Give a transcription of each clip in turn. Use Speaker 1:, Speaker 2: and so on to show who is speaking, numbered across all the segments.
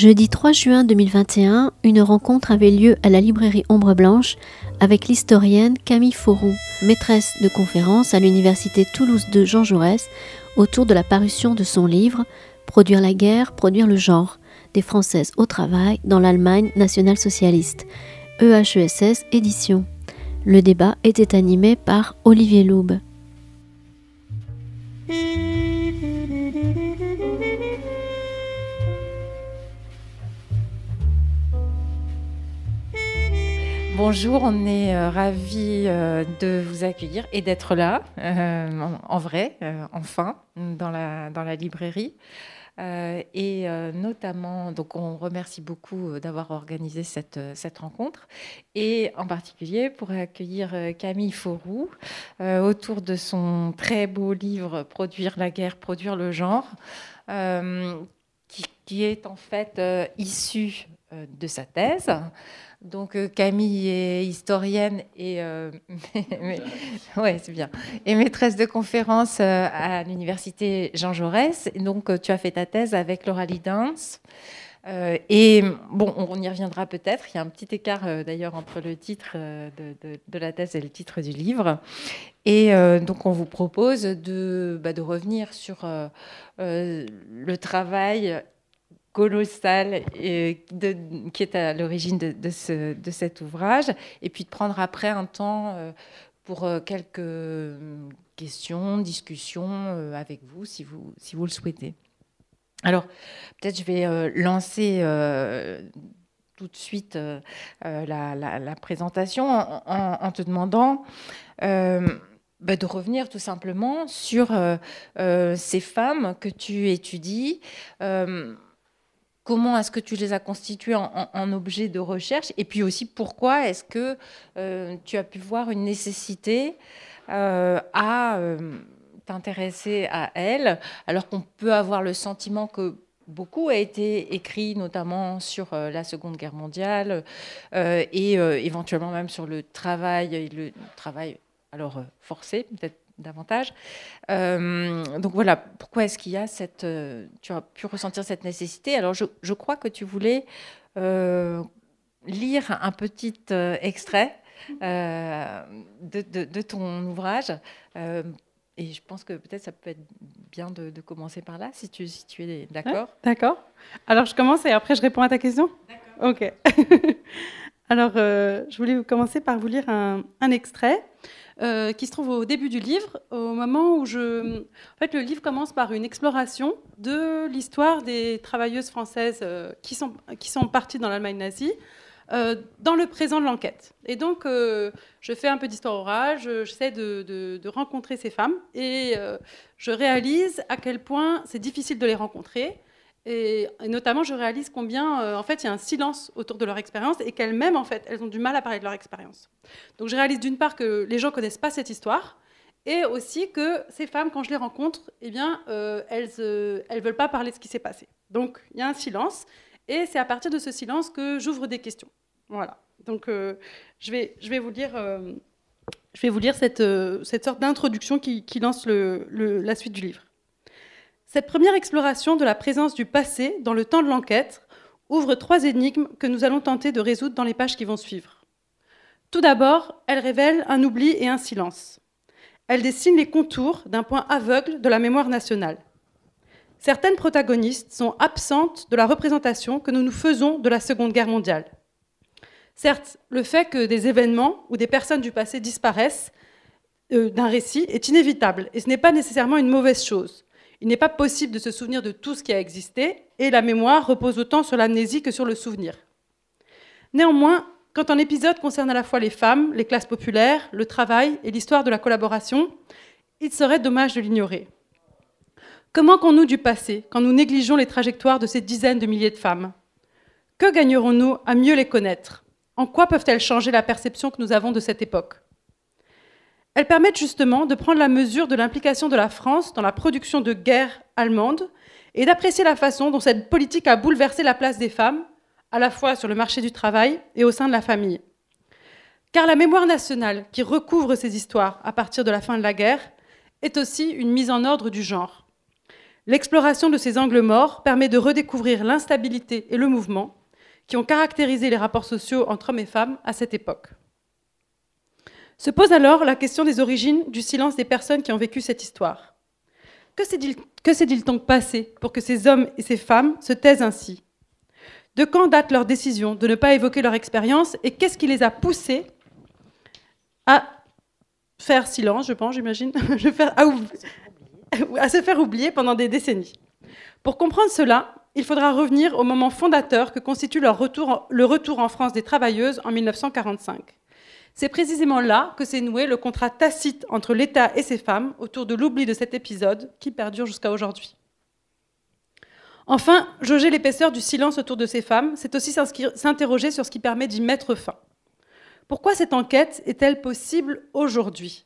Speaker 1: Jeudi 3 juin 2021, une rencontre avait lieu à la librairie Ombre Blanche avec l'historienne Camille Fauroux, maîtresse de conférence à l'université Toulouse de Jean Jaurès, autour de la parution de son livre Produire la guerre, produire le genre, des Françaises au travail dans l'Allemagne nationale-socialiste, EHESS édition. Le débat était animé par Olivier Loube.
Speaker 2: Bonjour, on est euh, ravis euh, de vous accueillir et d'être là, euh, en, vrai, enfin, dans la, librairie. et notamment, donc on remercie beaucoup d'avoir organisé cette, cette rencontre, et en particulier pour accueillir Camille Fauroux autour de son très beau livre Produire la guerre, produire le genre, qui, qui, est en fait issu de sa thèse. Donc euh, Camille est historienne et euh, ouais, c'est bien. Et maîtresse de conférence euh, à l'université Jean Jaurès. donc tu as fait ta thèse avec Laura Dance. et bon, on y reviendra peut-être. Il y a un petit écart d'ailleurs entre le titre de, la thèse et le titre du livre. Et donc on vous propose de, bah, de revenir sur le travail colossal et qui est à l'origine de, de, cet ouvrage, et puis de prendre après un temps euh, pour euh, quelques questions, discussions euh, avec vous si, vous, si vous le souhaitez. Alors, peut-être je vais lancer tout de suite la, présentation en, te demandant bah, de revenir tout simplement sur ces femmes que tu étudies comment est-ce que tu les as constituées en, objet de recherche Et puis aussi, pourquoi est-ce que euh, tu as pu voir une nécessité euh, à euh, t'intéresser à elles, alors qu'on peut avoir le sentiment que beaucoup a été écrit, notamment sur la Seconde Guerre mondiale et éventuellement même sur le travail, le travail alors forcé, peut-être davantage. Euh, donc voilà, pourquoi est-ce qu'il y a cette... Euh, tu as pu ressentir cette nécessité? Alors je, je, crois que tu voulais euh, lire un petit extrait de, de, ton ouvrage. et je pense que peut-être ça peut être bien de, de, commencer par là, si tu, si tu es d'accord.
Speaker 3: d'accord. Alors je commence et après je réponds à ta question? D'accord. Ok. Alors je voulais commencer par vous lire un, un extrait. Euh, qui se trouve au début du livre, au moment où je... En fait, le livre commence par une exploration de l'histoire des travailleuses françaises euh, qui, sont, qui sont parties dans l'Allemagne nazie. Euh, dans le présent de l'enquête. Et donc, je fais un peu d'histoire orale, j'essaie de, de, rencontrer ces femmes et je réalise à quel point c'est difficile de les rencontrer et, notamment, je réalise combien, euh, en fait, il y a un silence autour de leur expérience et qu'elles-mêmes, en fait, elles ont du mal à parler de leur expérience. Donc, je réalise d'une part que les gens connaissent pas cette histoire et aussi que ces femmes, quand je les rencontre, eh bien, euh, elles ne euh, veulent pas parler de ce qui s'est passé. Donc, il y a un silence et c'est à partir de ce silence que j'ouvre des questions. Voilà. Donc, je, vais, je vais vous lire, je vais vous lire cette, cette sorte d'introduction qui, lance la suite du livre. Cette première exploration de la présence du passé dans le temps de l'enquête ouvre trois énigmes que nous allons tenter de résoudre dans les pages qui vont suivre. Tout d'abord, elle révèle un oubli et un silence. Elle dessine les contours d'un point aveugle de la mémoire nationale. Certaines protagonistes sont absentes de la représentation que nous nous faisons de la Seconde Guerre mondiale. Certes, le fait que des événements ou des personnes du passé disparaissent euh, d'un récit est inévitable, et ce n'est pas nécessairement une mauvaise chose. Il n'est pas possible de se souvenir de tout ce qui a existé, et la mémoire repose autant sur l'amnésie que sur le souvenir. Néanmoins, quand un épisode concerne à la fois les femmes, les classes populaires, le travail et l'histoire de la collaboration, il serait dommage de l'ignorer. Comment qu'on nous du passé quand nous négligeons les trajectoires de ces dizaines de milliers de femmes? Que gagnerons-nous à mieux les connaître? En quoi peuvent-elles changer la perception que nous avons de cette époque? Elles permettent justement de prendre la mesure de l'implication de la France dans la production de guerre allemande et d'apprécier la façon dont cette politique a bouleversé la place des femmes, à la fois sur le marché du travail et au sein de la famille. Car la mémoire nationale qui recouvre ces histoires à partir de la fin de la guerre est aussi une mise en ordre du genre. L'exploration de ces angles morts permet de redécouvrir l'instabilité et le mouvement qui ont caractérisé les rapports sociaux entre hommes et femmes à cette époque. Se pose alors la question des origines du silence des personnes qui ont vécu cette histoire. Que s'est-il donc passé pour que ces hommes et ces femmes se taisent ainsi? De quand date leur décision de ne pas évoquer leur expérience et qu'est-ce qui les a poussés à faire silence, je pense, j'imagine, à, se faire oublier pendant des décennies? Pour comprendre cela, il faudra revenir au moment fondateur que constitue le retour en France des travailleuses en 1945. C'est précisément là que s'est noué le contrat tacite entre l'État et ses femmes autour de l'oubli de cet épisode qui perdure jusqu'à aujourd'hui. Enfin, jauger l'épaisseur du silence autour de ces femmes, c'est aussi s'interroger sur ce qui permet d'y mettre fin. Pourquoi cette enquête est-elle possible aujourd'hui?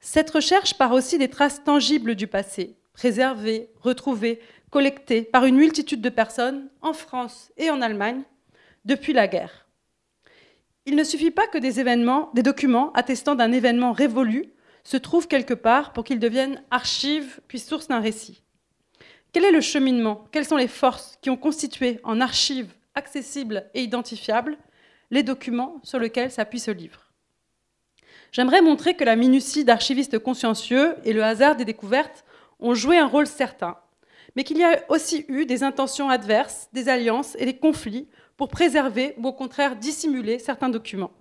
Speaker 3: Cette recherche part aussi des traces tangibles du passé, préservées, retrouvées, collectées par une multitude de personnes en France et en Allemagne depuis la guerre. Il ne suffit pas que des événements, des documents attestant d'un événement révolu se trouvent quelque part pour qu'ils deviennent archives puis source d'un récit. Quel est le cheminement? Quelles sont les forces qui ont constitué en archives accessibles et identifiables les documents sur lesquels s'appuie ce livre? J'aimerais montrer que la minutie d'archivistes consciencieux et le hasard des découvertes ont joué un rôle certain, mais qu'il y a aussi eu des intentions adverses, des alliances et des conflits pour préserver ou au contraire dissimuler certains documents.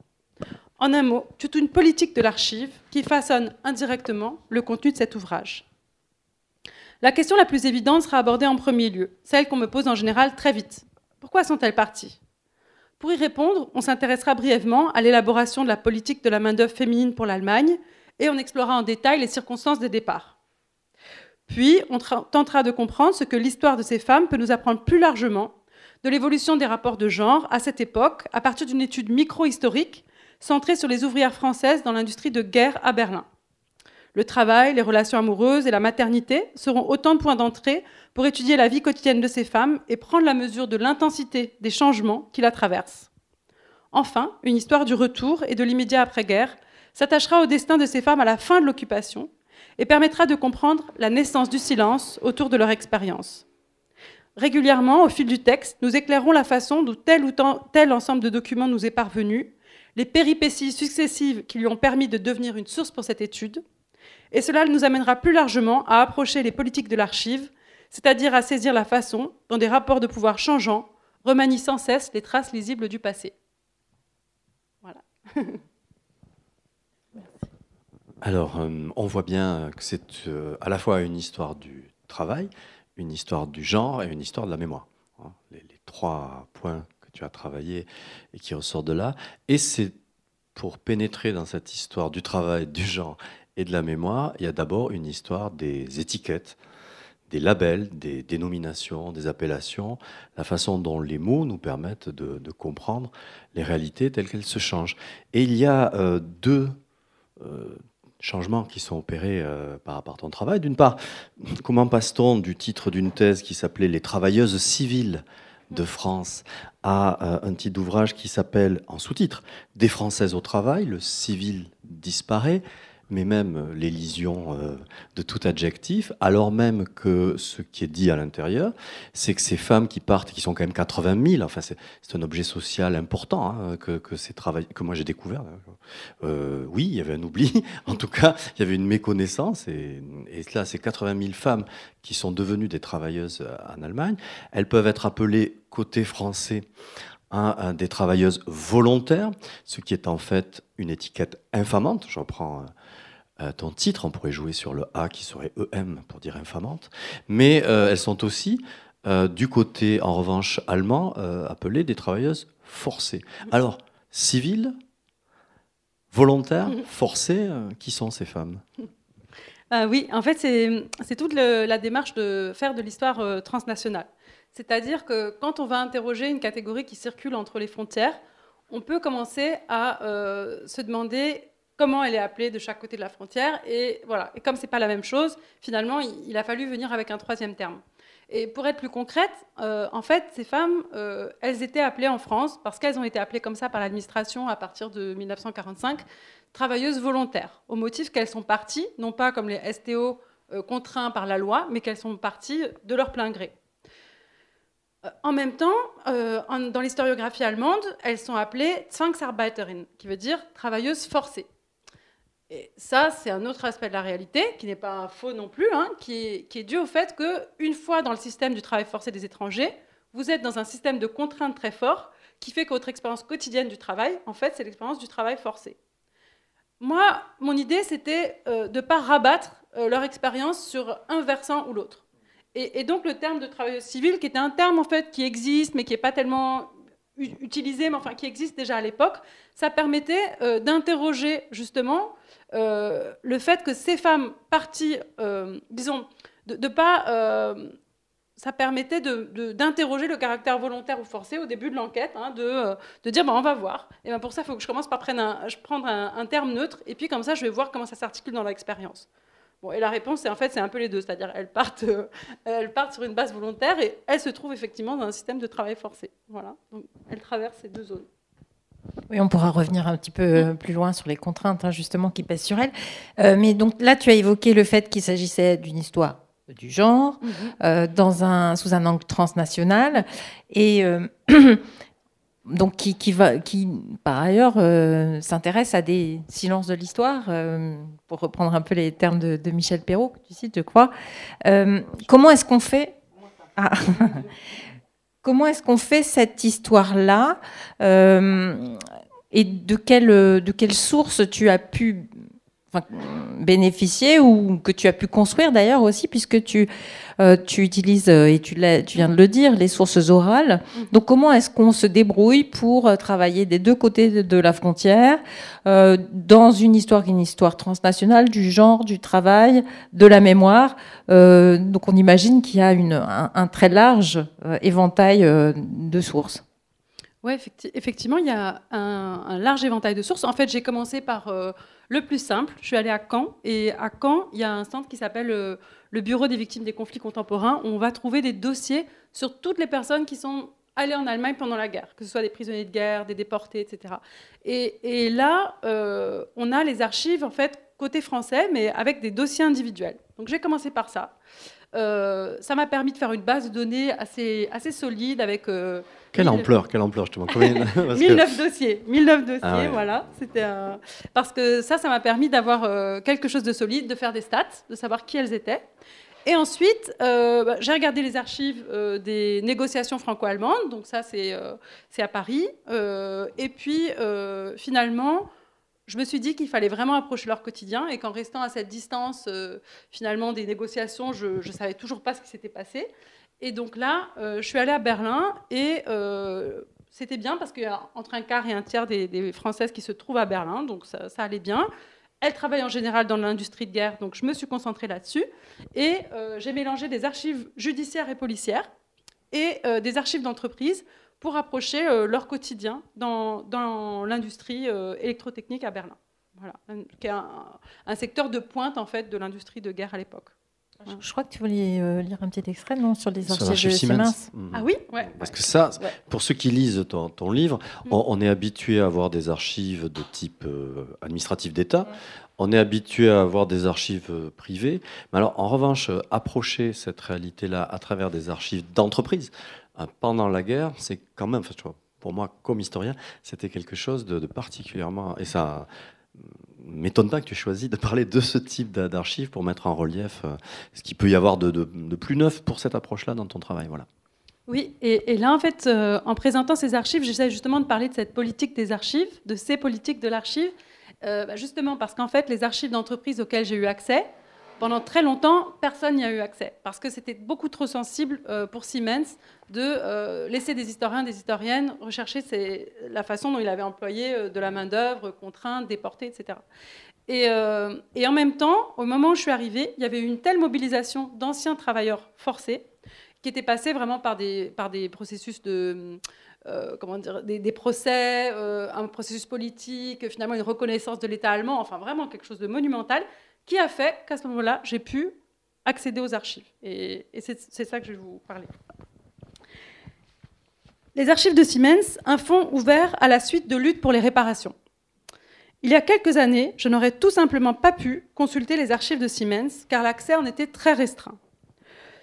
Speaker 3: En un mot, toute une politique de l'archive qui façonne indirectement le contenu de cet ouvrage. La question la plus évidente sera abordée en premier lieu, celle qu'on me pose en général très vite. Pourquoi sont-elles parties? Pour y répondre, on s'intéressera brièvement à l'élaboration de la politique de la main-d'œuvre féminine pour l'Allemagne et on explorera en détail les circonstances des départs. Puis, on tentera de comprendre ce que l'histoire de ces femmes peut nous apprendre plus largement de l'évolution des rapports de genre à cette époque, à partir d'une étude micro-historique centrée sur les ouvrières françaises dans l'industrie de guerre à Berlin. Le travail, les relations amoureuses et la maternité seront autant de points d'entrée pour étudier la vie quotidienne de ces femmes et prendre la mesure de l'intensité des changements qui la traversent. Enfin, une histoire du retour et de l'immédiat après-guerre s'attachera au destin de ces femmes à la fin de l'occupation et permettra de comprendre la naissance du silence autour de leur expérience. Régulièrement, au fil du texte, nous éclairons la façon dont tel ou tel ensemble de documents nous est parvenu, les péripéties successives qui lui ont permis de devenir une source pour cette étude, et cela nous amènera plus largement à approcher les politiques de l'archive c'est-à-dire à saisir la façon dont des rapports de pouvoir changeants remanient sans cesse les traces lisibles du passé. Voilà.
Speaker 4: Alors, euh, on voit bien que c'est euh, à la fois une histoire du travail, une histoire du genre et une histoire de la mémoire. Hein. les, trois points que tu as travaillés et qui ressortent de là. Et c'est pour pénétrer dans cette histoire du travail, du genre et de la mémoire, il y a d'abord une histoire des étiquettes, des labels, des dénominations, des appellations, la façon dont les mots nous permettent de, comprendre les réalités telles qu'elles se changent. Et il y a euh, deux changements qui sont opérés euh, par rapport à ton travail. D'une part, comment passe-t-on du titre d'une thèse qui s'appelait Les travailleuses civiles de France à un titre d'ouvrage qui s'appelle, en sous-titre, Des Françaises au travail, le civil disparaît mais même l'élision euh, de tout adjectif, alors même que ce qui est dit à l'intérieur, c'est que ces femmes qui partent, qui sont quand même 80 000, enfin c'est un objet social important hein, que, que, que moi j'ai découvert. Euh, oui, il y avait un oubli, en tout cas, il y avait une méconnaissance, et, et là, ces 80 000 femmes qui sont devenues des travailleuses en Allemagne, elles peuvent être appelées côté français des travailleuses volontaires, ce qui est en fait une étiquette infamante. J'en prends euh, ton titre, on pourrait jouer sur le A qui serait EM pour dire infamante, mais euh, elles sont aussi euh, du côté, en revanche, allemand, appelées des travailleuses forcées. Alors, civiles, volontaires, forcées, qui sont ces femmes?
Speaker 3: Oui, en fait, c'est toute la démarche de faire de l'histoire transnationale. C'est-à-dire que quand on va interroger une catégorie qui circule entre les frontières, on peut commencer à se demander comment elle est appelée de chaque côté de la frontière. Et voilà. Et comme c'est pas la même chose, finalement, il, a fallu venir avec un troisième terme. Et pour être plus concrète, euh, en fait, ces femmes, euh, elles étaient appelées en France, parce qu'elles ont été appelées comme ça par l'administration à partir de 1945, travailleuses volontaires, au motif qu'elles sont parties, non pas comme les STO contraints par la loi, mais qu'elles sont parties de leur plein gré. En même temps, dans l'historiographie allemande, elles sont appelées Zwangsarbeiterin, qui veut dire travailleuses forcées. Et ça, c'est un autre aspect de la réalité, qui n'est pas faux non plus, hein, qui, est, dû au fait qu'une fois dans le système du travail forcé des étrangers, vous êtes dans un système de contraintes très fort qui fait que votre expérience quotidienne du travail, en fait, c'est l'expérience du travail forcé. Moi, mon idée, c'était euh, de ne pas rabattre euh, leur expérience sur un versant ou l'autre. Et, donc, le terme de travail civil, qui était un terme, en fait, qui existe, mais qui n'est pas tellement utilisé, mais enfin, qui existe déjà à l'époque, ça permettait euh, d'interroger, justement, euh, le fait que ces femmes parties, euh, disons, de, de pas, ça permettait d'interroger le caractère volontaire ou forcé au début de l'enquête, hein, de, dire bon, on va voir. Et ben pour ça, il faut que je commence par prendre, un, terme neutre, et puis comme ça, je vais voir comment ça s'articule dans l'expérience. Bon, et la réponse, c'est en fait, c'est un peu les deux, c'est-à-dire elles partent, elles partent sur une base volontaire et elles se trouvent effectivement dans un système de travail forcé. Voilà, donc elles traversent ces deux zones.
Speaker 2: Oui, on pourra revenir un petit peu plus loin sur les contraintes hein, justement qui pèsent sur elle. Euh, mais donc là, tu as évoqué le fait qu'il s'agissait d'une histoire du genre mm -hmm. euh, dans un, sous un angle transnational et euh, donc qui, qui, va, qui par ailleurs euh, s'intéresse à des silences de l'histoire, euh, pour reprendre un peu les termes de, de Michel Perrault que tu cites, je crois. comment est-ce qu'on fait ah. Comment est-ce qu'on fait cette histoire-là euh, Et de quelle, de quelle source tu as pu enfin, bénéficier ou que tu as pu construire d'ailleurs aussi, puisque tu, euh, tu utilises, et tu, tu, viens de le dire, les sources orales. Donc comment est-ce qu'on se débrouille pour travailler des deux côtés de la frontière, euh, dans une histoire, une histoire transnationale, du genre, du travail, de la mémoire euh, Donc on imagine qu'il y a une, un, un, très large euh, éventail euh, de sources.
Speaker 3: Oui, effectivement, il y a un, un, large éventail de sources. En fait, j'ai commencé par euh, le plus simple. Je suis allée à Caen. Et à Caen, il y a un centre qui s'appelle euh, le Bureau des victimes des conflits contemporains, où on va trouver des dossiers sur toutes les personnes qui sont allées en Allemagne pendant la guerre, que ce soit des prisonniers de guerre, des déportés, etc. Et, là, euh, on a les archives, en fait, côté français, mais avec des dossiers individuels. Donc j'ai commencé par ça. Euh, ça m'a permis de faire une base de données assez, solide avec...
Speaker 4: quelle ampleur, quelle ampleur justement
Speaker 3: 1009 que... dossiers, 1009 dossiers, ah ouais. voilà. C'était un... Parce que ça, ça m'a permis d'avoir euh, quelque chose de solide, de faire des stats, de savoir qui elles étaient. Et ensuite, euh, bah, j'ai regardé les archives euh, des négociations franco-allemandes, donc ça c'est euh, à Paris. et puis finalement, je me suis dit qu'il fallait vraiment approcher leur quotidien et qu'en restant à cette distance finalement des négociations, je ne savais toujours pas ce qui s'était passé. Et donc là, je suis allée à Berlin et c'était bien parce qu'il y a entre un quart et un tiers des, Françaises qui se trouvent à Berlin, donc ça, allait bien. Elle travaille en général dans l'industrie de guerre, donc je me suis concentrée là-dessus. Et euh, j'ai mélangé des archives judiciaires et policières et euh, des archives d'entreprise pour approcher euh, leur quotidien dans, l'industrie euh, électrotechnique à Berlin. Voilà, qui est un, un, secteur de pointe en fait de l'industrie de guerre à l'époque.
Speaker 2: Je, je crois que tu voulais euh, lire un petit extrait, non, sur les archives,
Speaker 4: archives Siemens.
Speaker 3: Mmh. Ah oui
Speaker 4: ouais, Parce que ça, ouais. pour ceux qui lisent ton, ton livre, mmh. on, on, est habitué à avoir des archives de type euh, administratif d'État. On est habitué à avoir des archives euh, privées. Mais alors, en revanche, approcher cette réalité-là à travers des archives d'entreprise pendant la guerre, c'est quand même, enfin, tu vois, pour moi, comme historien, c'était quelque chose de, de particulièrement. Et ça m'étonne pas que tu aies choisi de parler de ce type d'archives pour mettre en relief euh, ce qu'il peut y avoir de, plus neuf pour cette approche-là dans ton travail. Voilà.
Speaker 3: Oui, et, là, en fait, euh, en présentant ces archives, j'essaie justement de parler de cette politique des archives, de ces politiques de l'archive, euh, bah justement parce qu'en fait, les archives d'entreprise auxquelles j'ai eu accès, pendant très longtemps, personne n'y a eu accès, parce que c'était beaucoup trop sensible euh, pour Siemens de euh, laisser des historiens, des historiennes rechercher la façon dont il avait employé euh, de la main-d'œuvre contrainte, déportée, etc. Et, en même temps, au moment où je suis arrivée, il y avait eu une telle mobilisation d'anciens travailleurs forcés qui étaient passés vraiment par des, processus de. Comment dire, des, procès, un processus politique, finalement une reconnaissance de l'État allemand, enfin vraiment quelque chose de monumental, qui a fait qu'à ce moment-là, j'ai pu accéder aux archives. Et, c'est ça que je vais vous parler. Les archives de Siemens, un fonds ouvert à la suite de lutte pour les réparations. Il y a quelques années, je n'aurais tout simplement pas pu consulter les archives de Siemens car l'accès en était très restreint.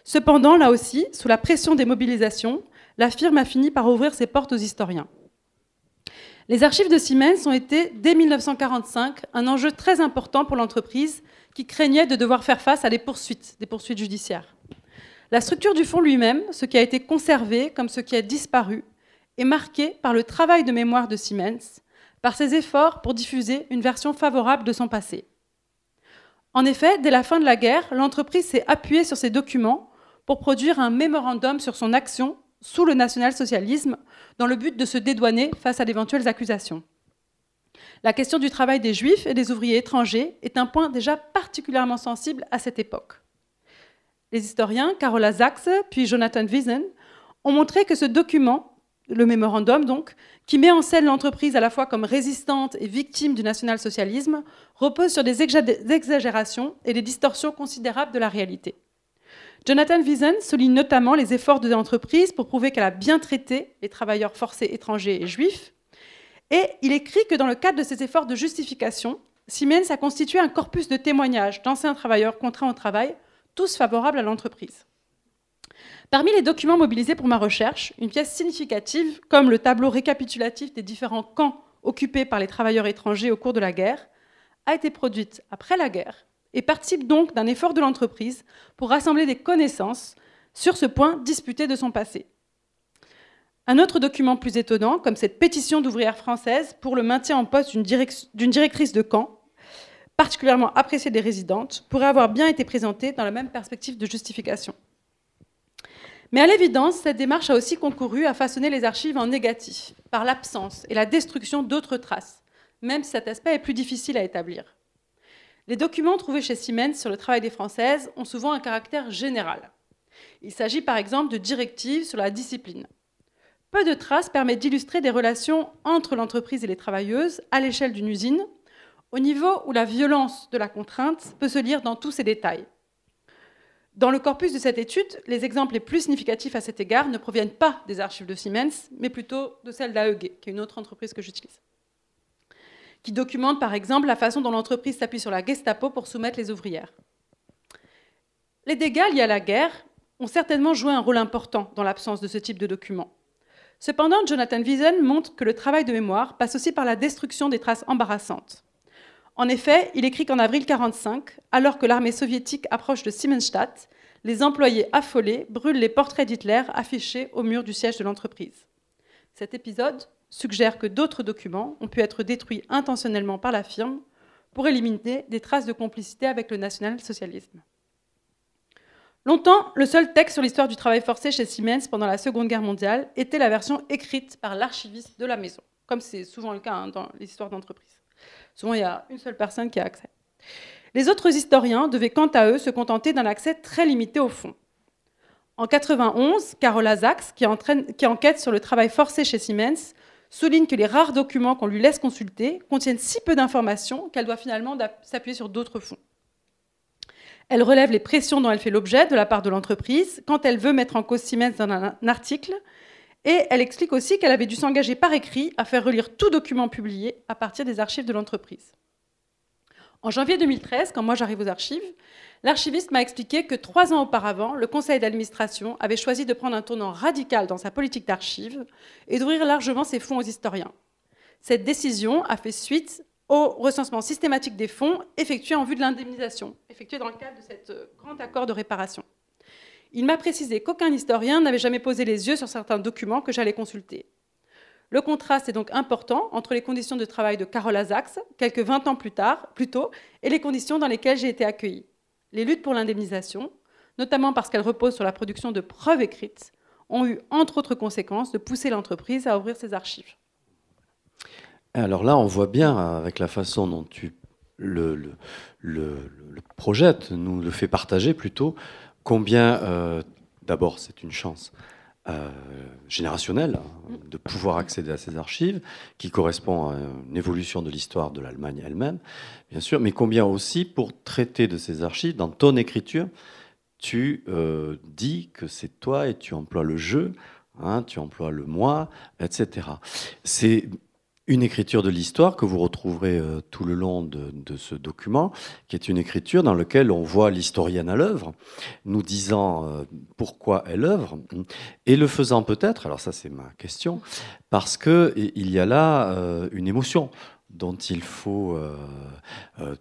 Speaker 3: Cependant, là aussi, sous la pression des mobilisations, la firme a fini par ouvrir ses portes aux historiens. Les archives de Siemens ont été, dès 1945, un enjeu très important pour l'entreprise qui craignait de devoir faire face à des poursuites, judiciaires. La structure du fonds lui-même, ce qui a été conservé comme ce qui a disparu, est marquée par le travail de mémoire de Siemens, par ses efforts pour diffuser une version favorable de son passé. En effet, dès la fin de la guerre, l'entreprise s'est appuyée sur ces documents pour produire un mémorandum sur son action sous le national-socialisme dans le but de se dédouaner face à d'éventuelles accusations. La question du travail des juifs et des ouvriers étrangers est un point déjà particulièrement sensible à cette époque. Les historiens Carola Sachs puis Jonathan Wiesen ont montré que ce document, le mémorandum donc, qui met en scène l'entreprise à la fois comme résistante et victime du national-socialisme, repose sur des exagérations et des distorsions considérables de la réalité. Jonathan Wiesen souligne notamment les efforts de l'entreprise pour prouver qu'elle a bien traité les travailleurs forcés étrangers et juifs. Et il écrit que dans le cadre de ces efforts de justification, Siemens a constitué un corpus de témoignages d'anciens travailleurs contraints au travail, tous favorables à l'entreprise. Parmi les documents mobilisés pour ma recherche, une pièce significative, comme le tableau récapitulatif des différents camps occupés par les travailleurs étrangers au cours de la guerre, a été produite après la guerre et participe donc d'un effort de l'entreprise pour rassembler des connaissances sur ce point disputé de son passé. Un autre document plus étonnant, comme cette pétition d'ouvrières françaises pour le maintien en poste d'une directrice de camp, particulièrement appréciée des résidentes, pourrait avoir bien été présenté dans la même perspective de justification. Mais à l'évidence, cette démarche a aussi concouru à façonner les archives en négatif, par l'absence et la destruction d'autres traces, même si cet aspect est plus difficile à établir. Les documents trouvés chez Siemens sur le travail des Françaises ont souvent un caractère général. Il s'agit par exemple de directives sur la discipline. Peu de traces permettent d'illustrer des relations entre l'entreprise et les travailleuses à l'échelle d'une usine, au niveau où la violence de la contrainte peut se lire dans tous ses détails. Dans le corpus de cette étude, les exemples les plus significatifs à cet égard ne proviennent pas des archives de Siemens, mais plutôt de celles d'AEG, qui est une autre entreprise que j'utilise qui documente par exemple la façon dont l'entreprise s'appuie sur la Gestapo pour soumettre les ouvrières. Les dégâts liés à la guerre ont certainement joué un rôle important dans l'absence de ce type de documents. Cependant, Jonathan Wiesen montre que le travail de mémoire passe aussi par la destruction des traces embarrassantes. En effet, il écrit qu'en avril 1945, alors que l'armée soviétique approche de Siemensstadt, les employés affolés brûlent les portraits d'Hitler affichés au mur du siège de l'entreprise. Cet épisode suggère que d'autres documents ont pu être détruits intentionnellement par la firme pour éliminer des traces de complicité avec le national-socialisme. Longtemps, le seul texte sur l'histoire du travail forcé chez Siemens pendant la Seconde Guerre mondiale était la version écrite par l'archiviste de la maison, comme c'est souvent le cas hein, dans les histoires d'entreprise. Souvent, il y a une seule personne qui a accès. Les autres historiens devaient quant à eux se contenter d'un accès très limité au fond. En 91, Carola qui, qui enquête sur le travail forcé chez Siemens, souligne que les rares documents qu'on lui laisse consulter contiennent si peu d'informations qu'elle doit finalement s'appuyer sur d'autres fonds. Elle relève les pressions dont elle fait l'objet de la part de l'entreprise quand elle veut mettre en cause Siemens dans un article, et elle explique aussi qu'elle avait dû s'engager par écrit à faire relire tout document publié à partir des archives de l'entreprise. En janvier 2013, quand moi j'arrive aux archives, L'archiviste m'a expliqué que trois ans auparavant, le conseil d'administration avait choisi de prendre un tournant radical dans sa politique d'archives et d'ouvrir largement ses fonds aux historiens. Cette décision a fait suite au recensement systématique des fonds effectué en vue de l'indemnisation, effectué dans le cadre de cet euh, grand accord de réparation. Il m'a précisé qu'aucun historien n'avait jamais posé les yeux sur certains documents que j'allais consulter. Le contraste est donc important entre les conditions de travail de Carole Azax, quelques 20 ans plus tard, plus tôt, et les conditions dans lesquelles j'ai été accueillie les luttes pour l'indemnisation, notamment parce qu'elles reposent sur la production de preuves écrites, ont eu, entre autres conséquences, de pousser l'entreprise à ouvrir ses archives.
Speaker 4: Alors là, on voit bien, avec la façon dont tu le, le, projettes, nous le fait partager plutôt, combien, euh, d'abord, c'est une chance euh, générationnelle hein, de pouvoir accéder à ces archives, qui correspond à une évolution de l'histoire de l'Allemagne elle-même, bien sûr, mais combien aussi pour traiter de ces archives, dans ton écriture, tu euh, dis que c'est toi et tu emploies le jeu, hein, tu emploies le moi, etc. C'est une écriture de l'histoire que vous retrouverez euh, tout le long de, ce document, qui est une écriture dans laquelle on voit l'historienne à l'œuvre, nous disant euh, pourquoi elle œuvre, et le faisant peut-être, alors ça c'est ma question, parce qu'il y a là euh, une émotion dont il faut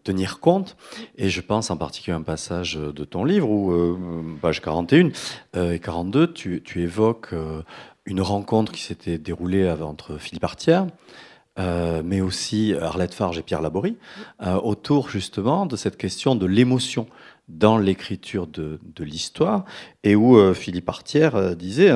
Speaker 4: tenir compte. Et je pense en particulier à un passage de ton livre où, page 41 et 42, tu, tu évoques une rencontre qui s'était déroulée entre Philippe Artière, euh, mais aussi Arlette Farge et Pierre Laborie, euh, autour justement de cette question de l'émotion dans l'écriture de, l'histoire, et où euh, Philippe Artière disait,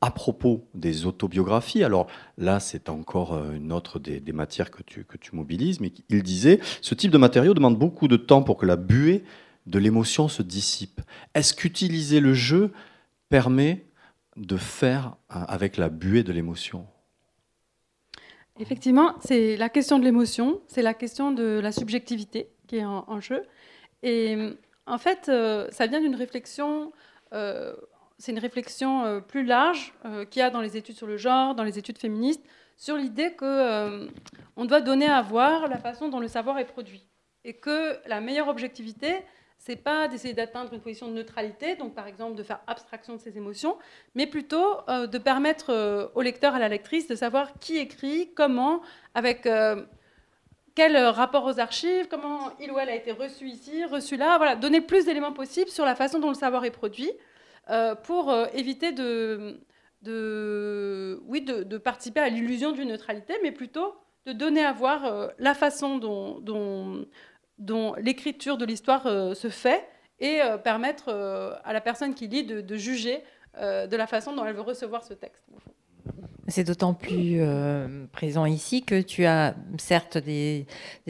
Speaker 4: à propos des autobiographies, alors là c'est encore une autre des, matières que tu, que tu mobilises, mais il disait, ce type de matériau demande beaucoup de temps pour que la buée de l'émotion se dissipe. Est-ce qu'utiliser le jeu permet de faire avec la buée de l'émotion?
Speaker 3: Effectivement, c'est la question de l'émotion, c'est la question de la subjectivité qui est en, jeu. Et en fait, euh, ça vient d'une réflexion, euh, c'est une réflexion euh, plus large qu'il y a dans les études sur le genre, dans les études féministes, sur l'idée que on doit donner à voir la façon dont le savoir est produit. Et que la meilleure objectivité, c'est pas d'essayer d'atteindre une position de neutralité, donc par exemple de faire abstraction de ses émotions, mais plutôt euh, de permettre euh, au lecteur, à la lectrice, de savoir qui écrit, comment, avec euh, quel rapport aux archives, comment il ou elle a été reçu ici, reçu là, voilà, donner plus d'éléments possibles sur la façon dont le savoir est produit, pour éviter de, oui, de, participer à l'illusion d'une neutralité, mais plutôt de donner à voir la façon dont dont l'écriture de l'histoire euh, se fait et euh, permettre euh, à la personne qui lit de, juger de la façon dont elle veut recevoir ce texte.
Speaker 2: C'est d'autant plus présent ici que tu as certes des,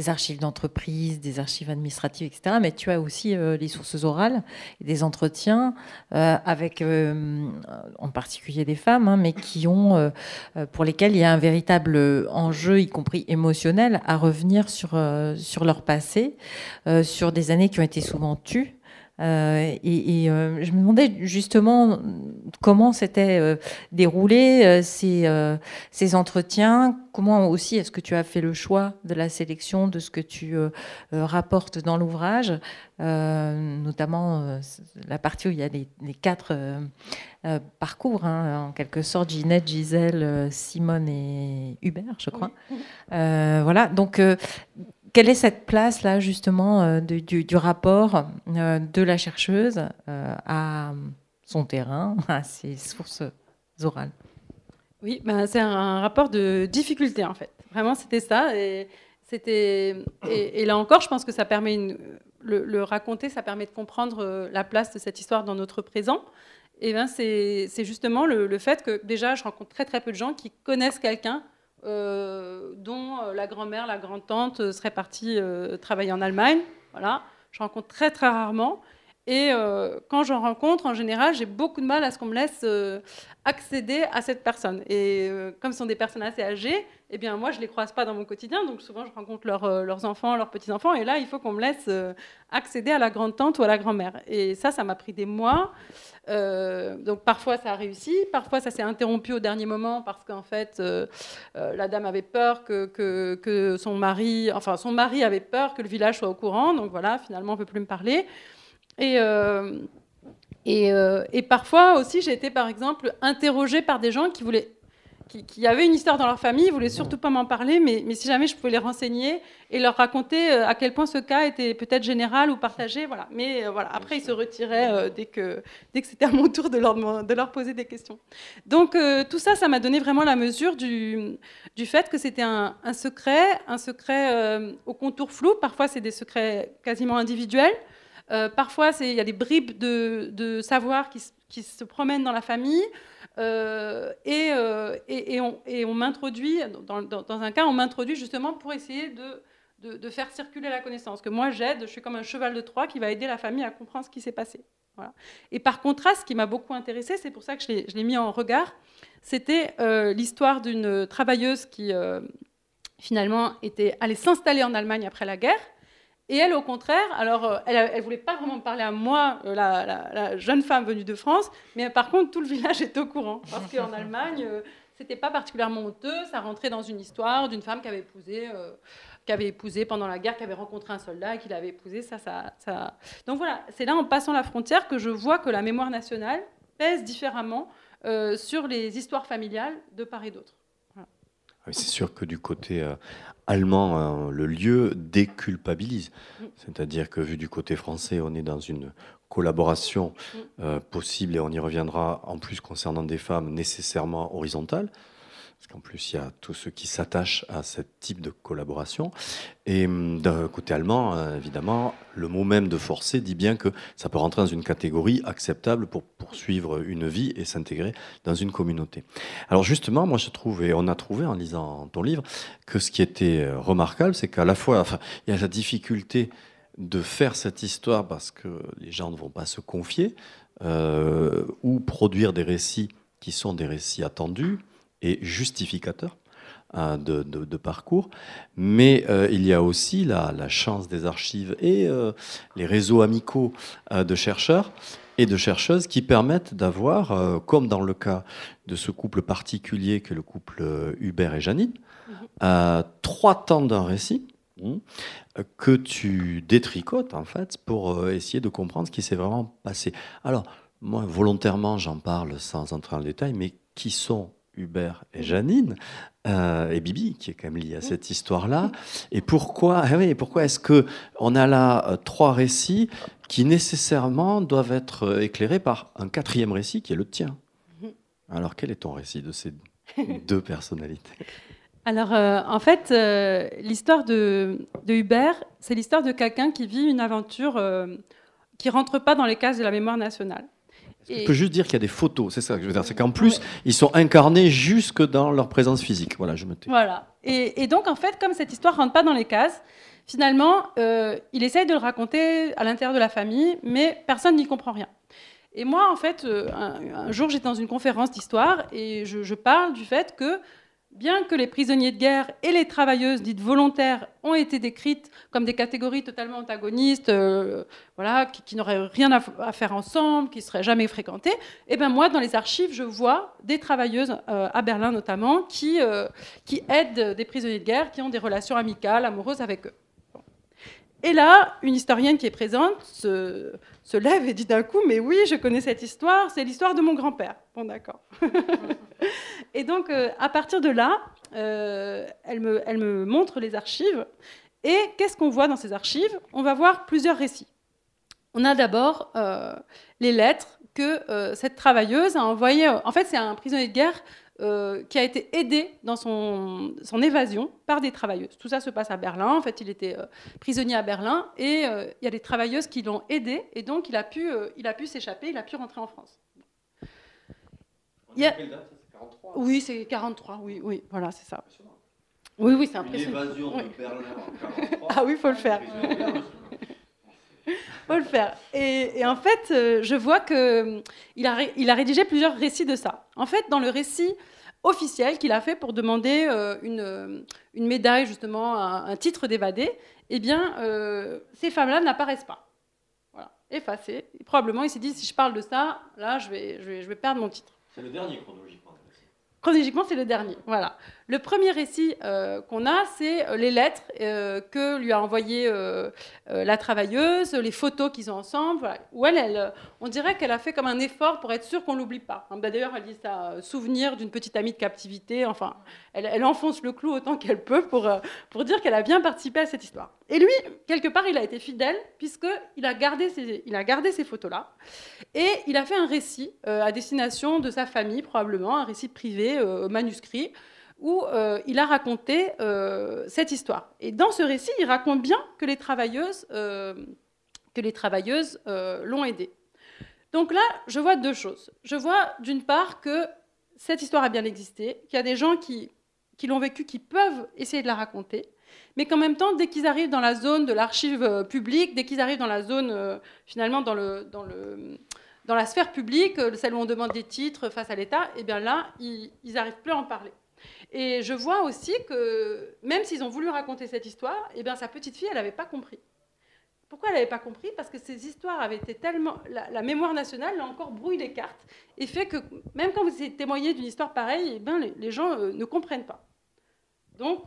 Speaker 2: archives d'entreprise, des archives administratives, etc., mais tu as aussi les sources orales et des entretiens avec, en particulier des femmes, hein, mais qui ont, pour lesquelles il y a un véritable enjeu, y compris émotionnel, à revenir sur, sur leur passé, sur des années qui ont été souvent tues. Euh, et, euh, je me demandais justement comment s'étaient euh, déroulés ces, ces, entretiens, comment aussi est-ce que tu as fait le choix de la sélection de ce que tu rapportes dans l'ouvrage, notamment la partie où il y a les, quatre parcours, hein, en quelque sorte, Ginette, Gisèle, Simone et Hubert, je crois. voilà, donc quelle est cette place-là, justement, euh, du, rapport euh, de la chercheuse euh, à son terrain, à ses sources orales?
Speaker 3: Oui, ben, c'est un rapport de difficulté, en fait. Vraiment, c'était ça. Et, et, là encore, je pense que ça permet le, raconter, ça permet de comprendre la place de cette histoire dans notre présent. Et ben, c'est, justement le, le, fait que déjà, je rencontre très très peu de gens qui connaissent quelqu'un dont euh, la grand-mère, la grand-tante euh, serait partie travailler en Allemagne. Voilà, je rencontre très très rarement. Et quand j'en rencontre, en général, j'ai beaucoup de mal à ce qu'on me laisse accéder à cette personne. Et comme ce sont des personnes assez âgées, eh bien moi, je ne les croise pas dans mon quotidien. Donc souvent, je rencontre leurs enfants, leurs petits-enfants. Et là, il faut qu'on me laisse accéder à la grande-tante ou à la grand-mère. Et ça, ça m'a pris des mois. Euh, donc parfois ça a réussi, parfois ça s'est interrompu au dernier moment parce qu'en fait euh, euh, la dame avait peur que, que, son mari, enfin son mari avait peur que le village soit au courant, donc voilà, finalement on ne peut plus me parler. Et, et, et, parfois aussi j'ai été par exemple interrogée par des gens qui voulaient qui, avaient une histoire dans leur famille, ils voulaient surtout pas m'en parler, mais, mais, si jamais je pouvais les renseigner et leur raconter euh, à quel point ce cas était peut-être général ou partagé, voilà. Mais euh, voilà, après ils se retiraient euh, dès que dès que c'était à mon tour de leur de leur poser des questions. Donc tout ça, ça m'a donné vraiment la mesure du du fait que c'était un, un, secret, un secret au contour flou. Parfois c'est des secrets quasiment individuels. parfois il y a des bribes de, de savoir qui, qui se promènent dans la famille. Euh, euh, et, on, m'introduit, dans, un cas, on m'introduit justement pour essayer de, faire circuler la connaissance. Que moi, j'aide, je suis comme un cheval de Troie qui va aider la famille à comprendre ce qui s'est passé. Et par contraste, ce qui m'a beaucoup intéressé, c'est pour ça que je l'ai mis en regard, c'était euh, l'histoire d'une travailleuse qui finalement était allée s'installer en Allemagne après la guerre et elle, au contraire, alors euh, elle ne voulait pas vraiment parler à moi, euh, la, jeune femme venue de France, mais par contre, tout le village est au courant. Parce qu'en Allemagne, euh, c'était pas particulièrement honteux, ça rentrait dans une histoire d'une femme qui avait épousé, euh, qui avait épousé pendant la guerre, qui avait rencontré un soldat et qui l'avait épousé. Ça, ça, ça... Donc voilà, c'est là en passant la frontière que je vois que la mémoire nationale pèse différemment euh, sur les histoires familiales de part et d'autre.
Speaker 4: Ah c'est sûr que du côté euh, allemand, le lieu déculpabilise. Mm. C'est-à-dire que vu du côté français, on est dans une collaboration euh, possible, et on y reviendra en plus concernant des femmes nécessairement horizontales, parce qu'en plus il y a tous ceux qui s'attachent à ce type de collaboration. Et hum, d'un côté allemand, euh, évidemment, le mot même de forcer dit bien que ça peut rentrer dans une catégorie acceptable pour poursuivre une vie et s'intégrer dans une communauté. Alors justement, moi je trouve, et on a trouvé en lisant ton livre, que ce qui était euh, remarquable, c'est qu'à la fois, il y a la difficulté de faire cette histoire parce que les gens ne vont pas se confier, euh, ou produire des récits qui sont des récits attendus et justificateurs hein, de, parcours. Mais euh, il y a aussi la, chance des archives et euh, les réseaux amicaux de chercheurs et de chercheuses qui permettent d'avoir, comme dans le cas de ce couple particulier que le couple Hubert et Janine, mhm. trois temps d'un récit Mmh. que tu détricotes en fait pour euh, essayer de comprendre ce qui s'est vraiment passé. Alors, moi, volontairement, j'en parle sans entrer dans le détail, mais qui sont Hubert et Janine euh, et Bibi, qui est quand même lié à cette histoire-là. Et pourquoi, ah oui, pourquoi est-ce que on a là euh, trois récits qui nécessairement doivent être éclairés par un quatrième récit qui est le tien? Mmh. Alors, quel est ton récit de ces deux personnalités?
Speaker 3: Alors, euh, en fait, euh, l'histoire de, Hubert, c'est l'histoire de quelqu'un qui vit une aventure euh, qui rentre pas dans les cases de la mémoire nationale.
Speaker 4: Je peux juste dire qu'il y a des photos, c'est ça que je veux dire. C'est qu'en plus, ils sont incarnés jusque dans leur présence physique. Voilà, je me tais.
Speaker 3: Voilà. Et, donc, en fait, comme cette histoire rentre pas dans les cases, finalement, il essaye de le raconter à l'intérieur de la famille, mais personne n'y comprend rien. Et moi, en fait, un, jour, j'étais dans une conférence d'histoire et je, je, parle du fait que Bien que les prisonniers de guerre et les travailleuses dites volontaires ont été décrites comme des catégories totalement antagonistes, euh, voilà, qui, n'auraient rien à, faire ensemble, qui ne seraient jamais fréquentées, et eh ben moi, dans les archives, je vois des travailleuses euh, à Berlin notamment qui, euh, qui aident des prisonniers de guerre, qui ont des relations amicales, amoureuses avec eux. Et là, une historienne qui est présente se, se lève et dit d'un coup, mais oui, je connais cette histoire, c'est l'histoire de mon grand-père. Bon, d'accord. et donc, euh, à partir de là, euh, elle, me, elle me montre les archives. Et qu'est-ce qu'on voit dans ces archives? On va voir plusieurs récits. On a d'abord euh, les lettres que cette travailleuse a envoyées. En fait, c'est un prisonnier de guerre euh, qui a été aidé dans son, son, évasion par des travailleuses. Tout ça se passe à Berlin. En fait, il était euh, prisonnier à Berlin et euh, il y a des travailleuses qui l'ont aidé et donc il a pu, il a pu s'échapper, il a pu rentrer en France. Il a... Oui, c'est 43. Oui, oui, voilà, c'est ça. Oui, oui, c'est impressionnant.
Speaker 4: L'évasion de Berlin en 43.
Speaker 3: Ah oui, il faut le faire. faut le faire. Et, en fait, euh, je vois qu'il euh, a, il a rédigé plusieurs récits de ça. En fait, dans le récit officiel qu'il a fait pour demander euh, une, une, médaille, justement, un, titre d'évadé, eh bien, ces femmes-là n'apparaissent pas. Voilà, effacées. probablement, il s'est dit, si je parle de ça, là, je vais, je vais, je vais perdre mon titre.
Speaker 4: C'est le dernier chronologiquement.
Speaker 3: Chronologiquement, c'est le dernier. Voilà. Le premier récit euh, qu'on a, c'est euh, les lettres euh, que lui a envoyées la travailleuse, les photos qu'ils ont ensemble, où elle, on dirait qu'elle a fait comme un effort pour être sûre qu'on l'oublie pas. Hein, bah, d'ailleurs, elle dit ça, souvenir d'une petite amie de captivité. Enfin, elle, enfonce le clou autant qu'elle peut pour, pour dire qu'elle a bien participé à cette histoire. Et lui, quelque part, il a été fidèle puisqu'il a gardé ces, il a gardé ces photos-là et il a fait un récit à destination de sa famille, probablement un récit privé, manuscrit où euh, il a raconté euh, cette histoire. Et dans ce récit, il raconte bien que les travailleuses, euh, que les travailleuses l'ont aidé. Donc là, je vois deux choses. Je vois d'une part que cette histoire a bien existé, qu'il y a des gens qui, l'ont vécu, qui peuvent essayer de la raconter, mais qu'en même temps, dès qu'ils arrivent dans la zone de l'archive publique, dès qu'ils arrivent dans la zone, finalement, dans, la sphère publique, celle où on demande des titres face à l'État, eh bien là, ils n'arrivent plus à en parler. Et je vois aussi que même s'ils ont voulu raconter cette histoire, eh bien, sa petite fille, elle n'avait pas compris. Pourquoi elle n'avait pas compris? Parce que ces histoires avaient été tellement... La, mémoire nationale, là encore, brouille les cartes et fait que même quand vous témoignez d'une histoire pareille, eh ben, les, gens euh, ne comprennent pas. Donc,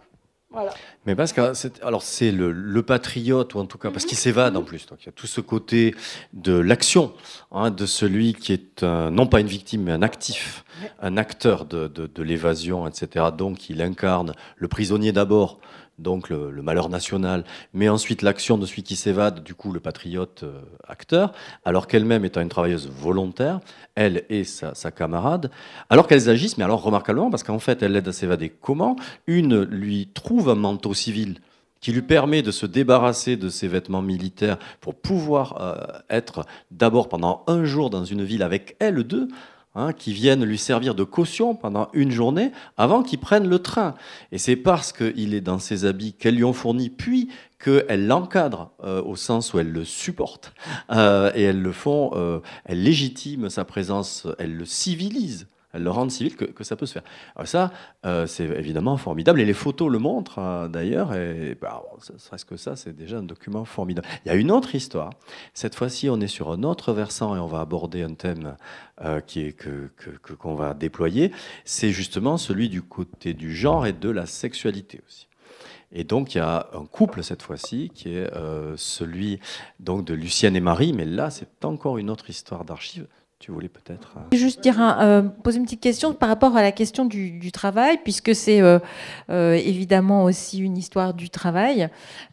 Speaker 3: voilà.
Speaker 4: Mais parce que c'est, alors c'est le, patriote ou en tout cas parce qu'il s'évade en plus. Donc il y a tout ce côté de l'action hein, de celui qui est non pas une victime mais un actif, un acteur de, de l'évasion, etc. Donc il incarne le prisonnier d'abord donc le, malheur national, mais ensuite l'action de celui qui s'évade, du coup le patriote euh, acteur, alors qu'elle-même étant une travailleuse volontaire, elle et sa, camarade, alors qu'elles agissent, mais alors remarquablement, parce qu'en fait elle l'aide à s'évader. Comment Une lui trouve un manteau civil qui lui permet de se débarrasser de ses vêtements militaires pour pouvoir euh, être d'abord pendant un jour dans une ville avec elle deux, Hein, qui viennent lui servir de caution pendant une journée avant qu'il prenne le train. Et c'est parce qu'il est dans ses habits qu'elles lui ont fournis, puis qu'elles l'encadrent euh, au sens où elles le supportent euh, et elles le font, euh, elles légitiment sa présence, elles le civilisent le rendre civil, que, ça peut se faire. Alors ça, euh, c'est évidemment formidable, et les photos le montrent euh, d'ailleurs, et bah, serait-ce que ça, c'est déjà un document formidable. Il y a une autre histoire. Cette fois-ci, on est sur un autre versant, et on va aborder un thème euh, qui est que qu'on va déployer. C'est justement celui du côté du genre et de la sexualité aussi. Et donc il y a un couple cette fois-ci qui est celui donc de Lucienne et Marie, mais là c'est encore une autre histoire d'archives tu voulais peut-être.
Speaker 2: Euh, juste dire euh, poser une petite question par rapport à la question du, travail, puisque c'est euh, évidemment aussi une histoire du travail,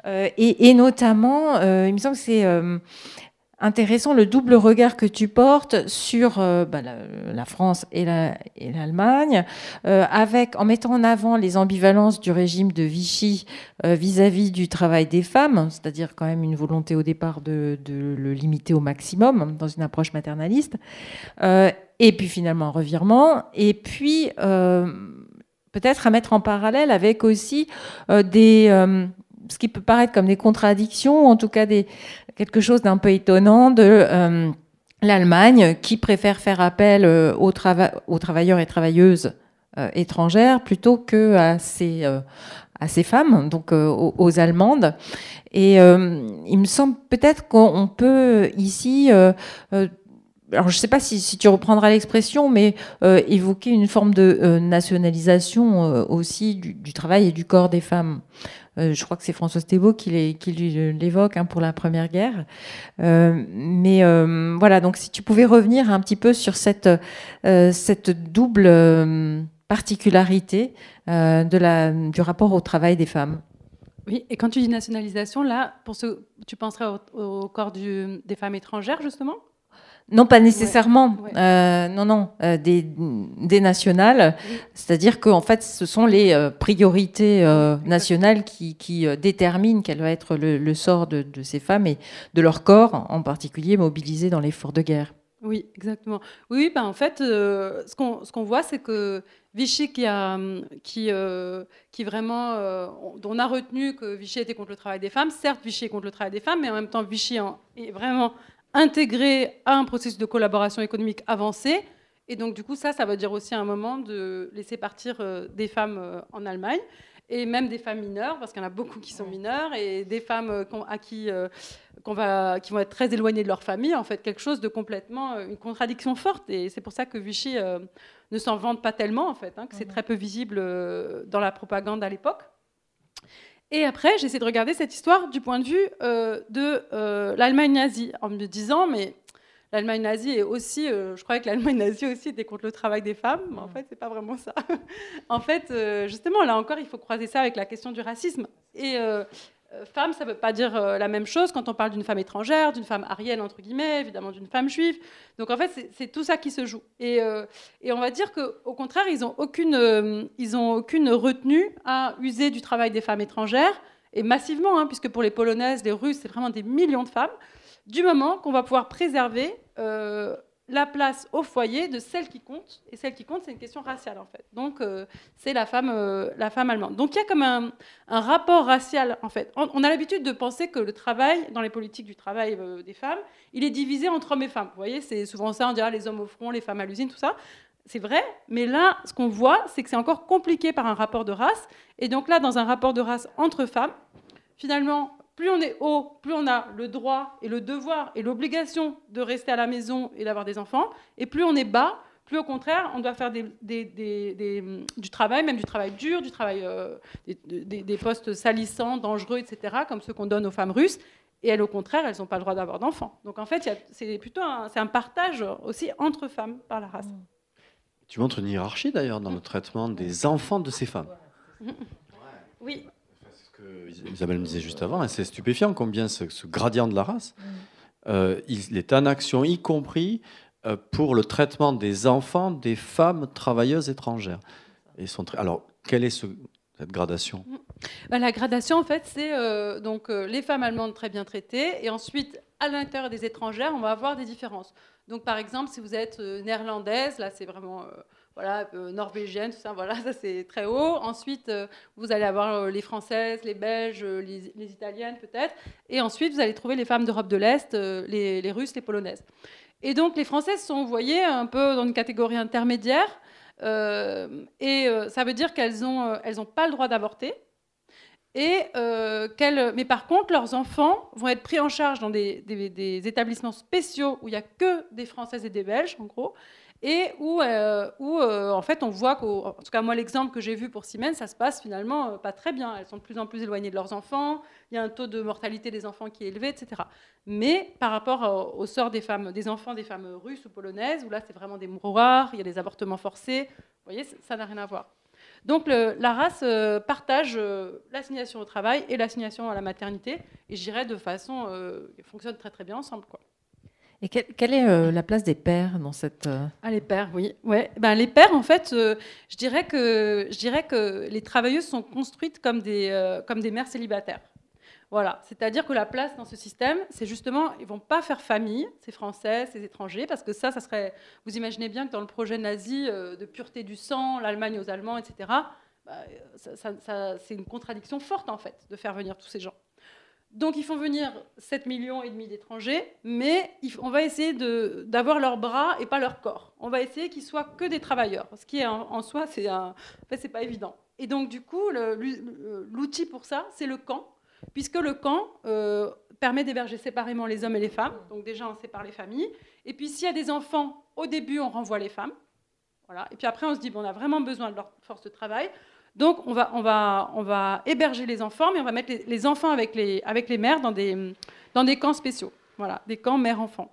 Speaker 2: et, notamment, il me semble que c'est intéressant le double regard que tu portes sur euh, bah, la, France et l'Allemagne, euh, avec en mettant en avant les ambivalences du régime de Vichy euh, vis-à-vis du travail des femmes, c'est-à-dire quand même une volonté au départ de, le limiter au maximum dans une approche maternaliste, et puis finalement un revirement, et puis peut-être à mettre en parallèle avec aussi des ce qui peut paraître comme des contradictions, en tout cas des, quelque chose d'un peu étonnant de euh, l'Allemagne qui préfère faire appel euh, aux, travailleurs et travailleuses euh, étrangères plutôt que à ces, femmes, donc aux, Allemandes. Et il me semble peut-être qu'on peut ici alors je ne sais pas si, tu reprendras l'expression, mais évoquer une forme de nationalisation aussi du, travail et du corps des femmes. Euh, je crois que c'est François Thébault qui l'évoque hein, pour la Première Guerre. Euh, mais euh, voilà, donc si tu pouvais revenir un petit peu sur cette, double particularité du rapport au travail des femmes.
Speaker 3: Oui, et quand tu dis nationalisation, là, pour ce, tu penserais au, corps des femmes étrangères, justement?
Speaker 2: Non, pas nécessairement. Euh, non, non, euh, des, des, nationales. C'est-à-dire qu'en fait, ce sont les euh, priorités nationales qui, qui déterminent quel va être le, sort de, ces femmes et de leur corps, en particulier mobilisés dans l'effort de guerre.
Speaker 3: Oui, exactement. Oui, ben, en fait, ce qu'on voit, c'est que Vichy, qui, a, qui, qui vraiment, dont on a retenu que Vichy était contre le travail des femmes, certes, Vichy est contre le travail des femmes, mais en même temps, Vichy est vraiment intégré à un processus de collaboration économique avancé. Et donc, du coup, ça, ça veut dire aussi un moment de laisser partir euh, des femmes euh, en Allemagne et même des femmes mineures, parce qu'il y en a beaucoup qui sont mineures, et des femmes euh, à qui, va, qui vont être très éloignées de leur famille, en fait, quelque chose de complètement, une contradiction forte. Et c'est pour ça que Vichy ne s'en vante pas tellement, en fait, hein, que c'est très peu visible dans la propagande à l'époque. Et après, j'essaie de regarder cette histoire du point de vue euh, de euh, l'Allemagne nazie, en me disant, mais l'Allemagne nazie est aussi, euh, je croyais que l'Allemagne nazie aussi était contre le travail des femmes, mais en fait, c'est pas vraiment ça. en fait, justement, là encore, il faut croiser ça avec la question du racisme. Et femme, ça ne veut pas dire euh, la même chose quand on parle d'une femme étrangère, d'une femme arienne, entre guillemets, évidemment d'une femme juive. Donc en fait, c'est tout ça qui se joue. Et, euh, on va dire qu'au contraire, ils n'ont aucune, aucune retenue à user du travail des femmes étrangères, et massivement, hein, puisque pour les Polonaises, les Russes, c'est vraiment des millions de femmes, du moment qu'on va pouvoir préserver la place au foyer de celle qui compte. Et celle qui compte, c'est une question raciale, en fait. Donc, euh, c'est la femme, euh, la femme allemande. Donc, il y a comme un, rapport racial, en fait. On, a l'habitude de penser que le travail, dans les politiques du travail euh, des femmes, il est divisé entre hommes et femmes. Vous voyez, c'est souvent ça, on dirait les hommes au front, les femmes à l'usine, tout ça. C'est vrai, mais là, ce qu'on voit, c'est que c'est encore compliqué par un rapport de race. Et donc là, dans un rapport de race entre femmes, finalement, plus on est haut, plus on a le droit et le devoir et l'obligation de rester à la maison et d'avoir des enfants. Et plus on est bas, plus au contraire, on doit faire des, du travail, même du travail dur, du travail, euh, des, postes salissants, dangereux, etc., comme ceux qu'on donne aux femmes russes. Et elles, au contraire, elles n'ont pas le droit d'avoir d'enfants. Donc en fait, c'est plutôt un, un partage aussi entre femmes par la race.
Speaker 4: Tu montres une hiérarchie d'ailleurs dans le traitement des enfants de ces femmes.
Speaker 3: Oui.
Speaker 4: Que Isabelle me disait juste avant, et c'est stupéfiant combien ce, gradient de la race, euh, il est en action, y compris euh, pour le traitement des enfants des femmes travailleuses étrangères. Et sont Alors, quelle est cette gradation?
Speaker 3: Bah, La gradation, en fait, c'est euh, donc les femmes allemandes très bien traitées, et ensuite, à l'intérieur des étrangères, on va avoir des différences. Donc, par exemple, si vous êtes néerlandaise, là, c'est vraiment voilà, euh, norvégienne, tout ça, voilà, ça c'est très haut. Ensuite, euh, vous allez avoir euh, les françaises, les belges, les, italiennes peut-être. Et ensuite, vous allez trouver les femmes d'Europe de l'Est, les, russes, les polonaises. Et donc, les françaises sont, vous voyez, un peu dans une catégorie intermédiaire. et ça veut dire qu'elles n'ont pas le droit d'avorter. Et, mais par contre, leurs enfants vont être pris en charge dans des, des établissements spéciaux où il n'y a que des Françaises et des Belges, en gros et où, euh, euh, en fait on voit qu'en tout cas moi l'exemple que j'ai vu pour Siemens, ça se passe finalement euh, pas très bien. Elles sont de plus en plus éloignées de leurs enfants, il y a un taux de mortalité des enfants qui est élevé, etc. Mais par rapport au, sort des femmes, des enfants des femmes russes ou polonaises, où là c'est vraiment des mouroirs, il y a des avortements forcés, vous voyez, ça n'a rien à voir. Donc la race partage l'assignation au travail et l'assignation à la maternité, et je dirais de façon, fonctionne très très bien ensemble. Quoi.
Speaker 2: Et quelle, est euh, la place des pères dans cette... Euh,
Speaker 3: ah, les pères, oui. Ouais. Ben, les pères, en fait, euh, je, dirais que, je dirais que les travailleuses sont construites comme des, comme des mères célibataires. Voilà, c'est-à-dire que la place dans ce système, c'est justement, ils vont pas faire famille, ces Français, ces étrangers, parce que ça, ça serait, vous imaginez bien que dans le projet nazi de pureté du sang, l'Allemagne aux Allemands, etc., bah, c'est une contradiction forte en fait de faire venir tous ces gens. Donc ils font venir 7 millions et demi d'étrangers, mais on va essayer d'avoir leurs bras et pas leur corps. On va essayer qu'ils soient que des travailleurs, ce qui est en, soi, c'est en fait, pas évident. Et donc du coup, l'outil pour ça, c'est le camp, puisque le camp euh, permet d'héberger séparément les hommes et les femmes. Donc déjà, on sépare les familles. Et puis s'il y a des enfants, au début, on renvoie les femmes. Voilà. Et puis après, on se dit, bon, on a vraiment besoin de leur force de travail. Donc, on va, on, va, on va héberger les enfants, mais on va mettre les, enfants avec les, avec les mères dans des, dans des camps spéciaux. Voilà, des camps mère-enfant.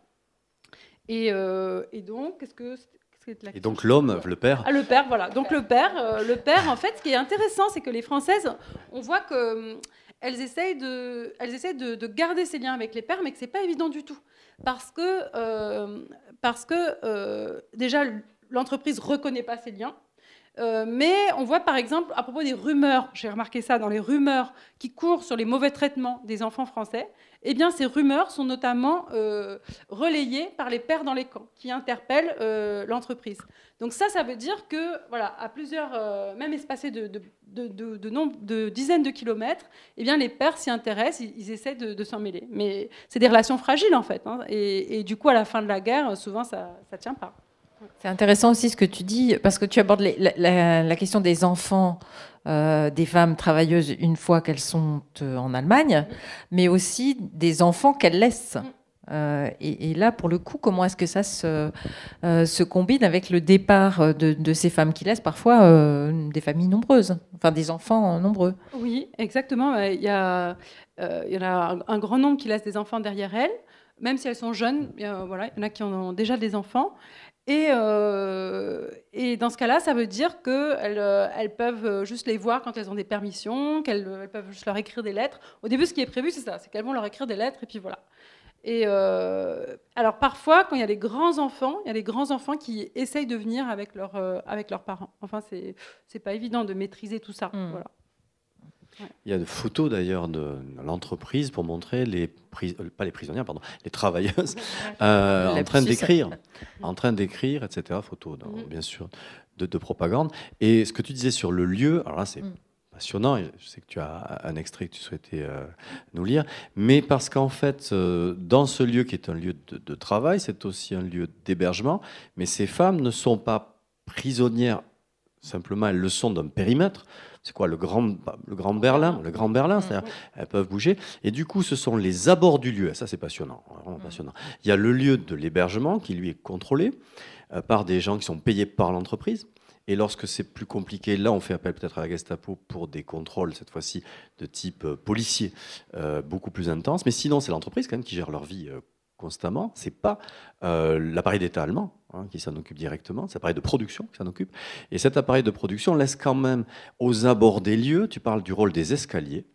Speaker 3: Et, euh, et, donc, qu'est-ce que.
Speaker 4: Et donc l'homme, le père
Speaker 3: ah, Le père, voilà. Donc le père, euh, le père, en fait, ce qui est intéressant, c'est que les Françaises, on voit que elles essayent de, elles essayent de, de, garder ces liens avec les pères, mais que c'est pas évident du tout, parce que, euh, parce que déjà l'entreprise reconnaît pas ces liens. Euh, mais on voit par exemple, à propos des rumeurs, j'ai remarqué ça dans les rumeurs qui courent sur les mauvais traitements des enfants français, eh bien ces rumeurs sont notamment euh, relayées par les pères dans les camps qui interpellent euh, l'entreprise. Donc ça, ça veut dire que, voilà, à plusieurs, même espacés de, dizaines de kilomètres, eh bien les pères s'y intéressent, ils, essaient de, s'en mêler. Mais c'est des relations fragiles en fait, hein. et, du coup à la fin de la guerre, souvent ça ne tient pas.
Speaker 2: C'est intéressant aussi ce que tu dis, parce que tu abordes la, question des enfants, euh, des femmes travailleuses une fois qu'elles sont euh, en Allemagne, mais aussi des enfants qu'elles laissent. Euh, et, là, pour le coup, comment est-ce que ça se, se, combine avec le départ de, ces femmes qui laissent parfois des familles nombreuses, enfin des enfants nombreux?
Speaker 3: Oui, exactement. Il y, a, il y en a un, grand nombre qui laissent des enfants derrière elles même si elles sont jeunes, voilà, il y en a qui ont déjà des enfants. Et, euh, et, dans ce cas-là, ça veut dire qu'elles euh, elles peuvent juste les voir quand elles ont des permissions, qu'elles peuvent juste leur écrire des lettres. Au début, ce qui est prévu, c'est ça, c'est qu'elles vont leur écrire des lettres et puis voilà. Et euh, alors parfois, quand il y a des grands enfants, il y a des grands enfants qui essayent de venir avec, leur, avec leurs parents. Enfin, c'est c'est pas évident de maîtriser tout ça. Mmh. Voilà.
Speaker 4: Il y a des photos d'ailleurs de l'entreprise pour montrer les euh, pas les prisonnières, pardon, les travailleuses euh, en train d'écrire, en train d'écrire, etc. Photos, mm. bien sûr, de, propagande. Et ce que tu disais sur le lieu, alors là c'est mm. passionnant. Je sais que tu as un extrait que tu souhaitais euh, nous lire, mais parce qu'en fait, dans ce lieu qui est un lieu de, de travail, c'est aussi un lieu d'hébergement. Mais ces femmes ne sont pas prisonnières simplement, elles le sont d'un périmètre c'est quoi le grand, bah, le grand Berlin, le grand Berlin,
Speaker 2: Mmh,
Speaker 4: c'est-à-dire elles peuvent bouger. Et du coup, ce sont les abords du lieu. Ça, c'est passionnant, vraiment
Speaker 2: Mmh.
Speaker 4: passionnant. Il y a le lieu de l'hébergement qui lui est contrôlé euh, par des gens qui sont payés par l'entreprise. Et lorsque c'est plus compliqué, là, on fait appel peut-être à la Gestapo pour des contrôles, cette fois-ci de type euh, policier, euh, beaucoup plus intenses. Mais sinon, c'est l'entreprise quand même qui gère leur vie constamment. C'est pas euh, l'appareil d'État allemand hein, qui s'en occupe directement, c'est l'appareil de production qui s'en occupe. Et cet appareil de production laisse quand même aux abords des lieux, tu parles du rôle des escaliers,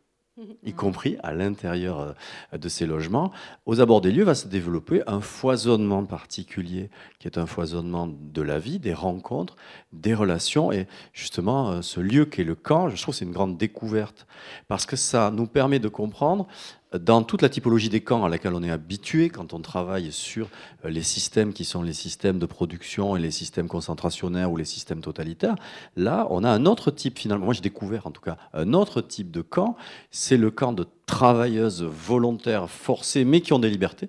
Speaker 4: y compris à l'intérieur euh, de ces logements. Aux abords des lieux va se développer un foisonnement particulier, qui est un foisonnement de la vie, des rencontres, des relations. Et justement, euh, ce lieu qui est le camp, je trouve que c'est une grande découverte, parce que ça nous permet de comprendre dans toute la typologie des camps à laquelle on est habitué quand on travaille sur euh, les systèmes qui sont les systèmes de production et les systèmes concentrationnaires ou les systèmes totalitaires, là, on a un autre type finalement, moi j'ai découvert en tout cas, un autre type de camp, c'est le camp de travailleuses volontaires forcées mais qui ont des libertés.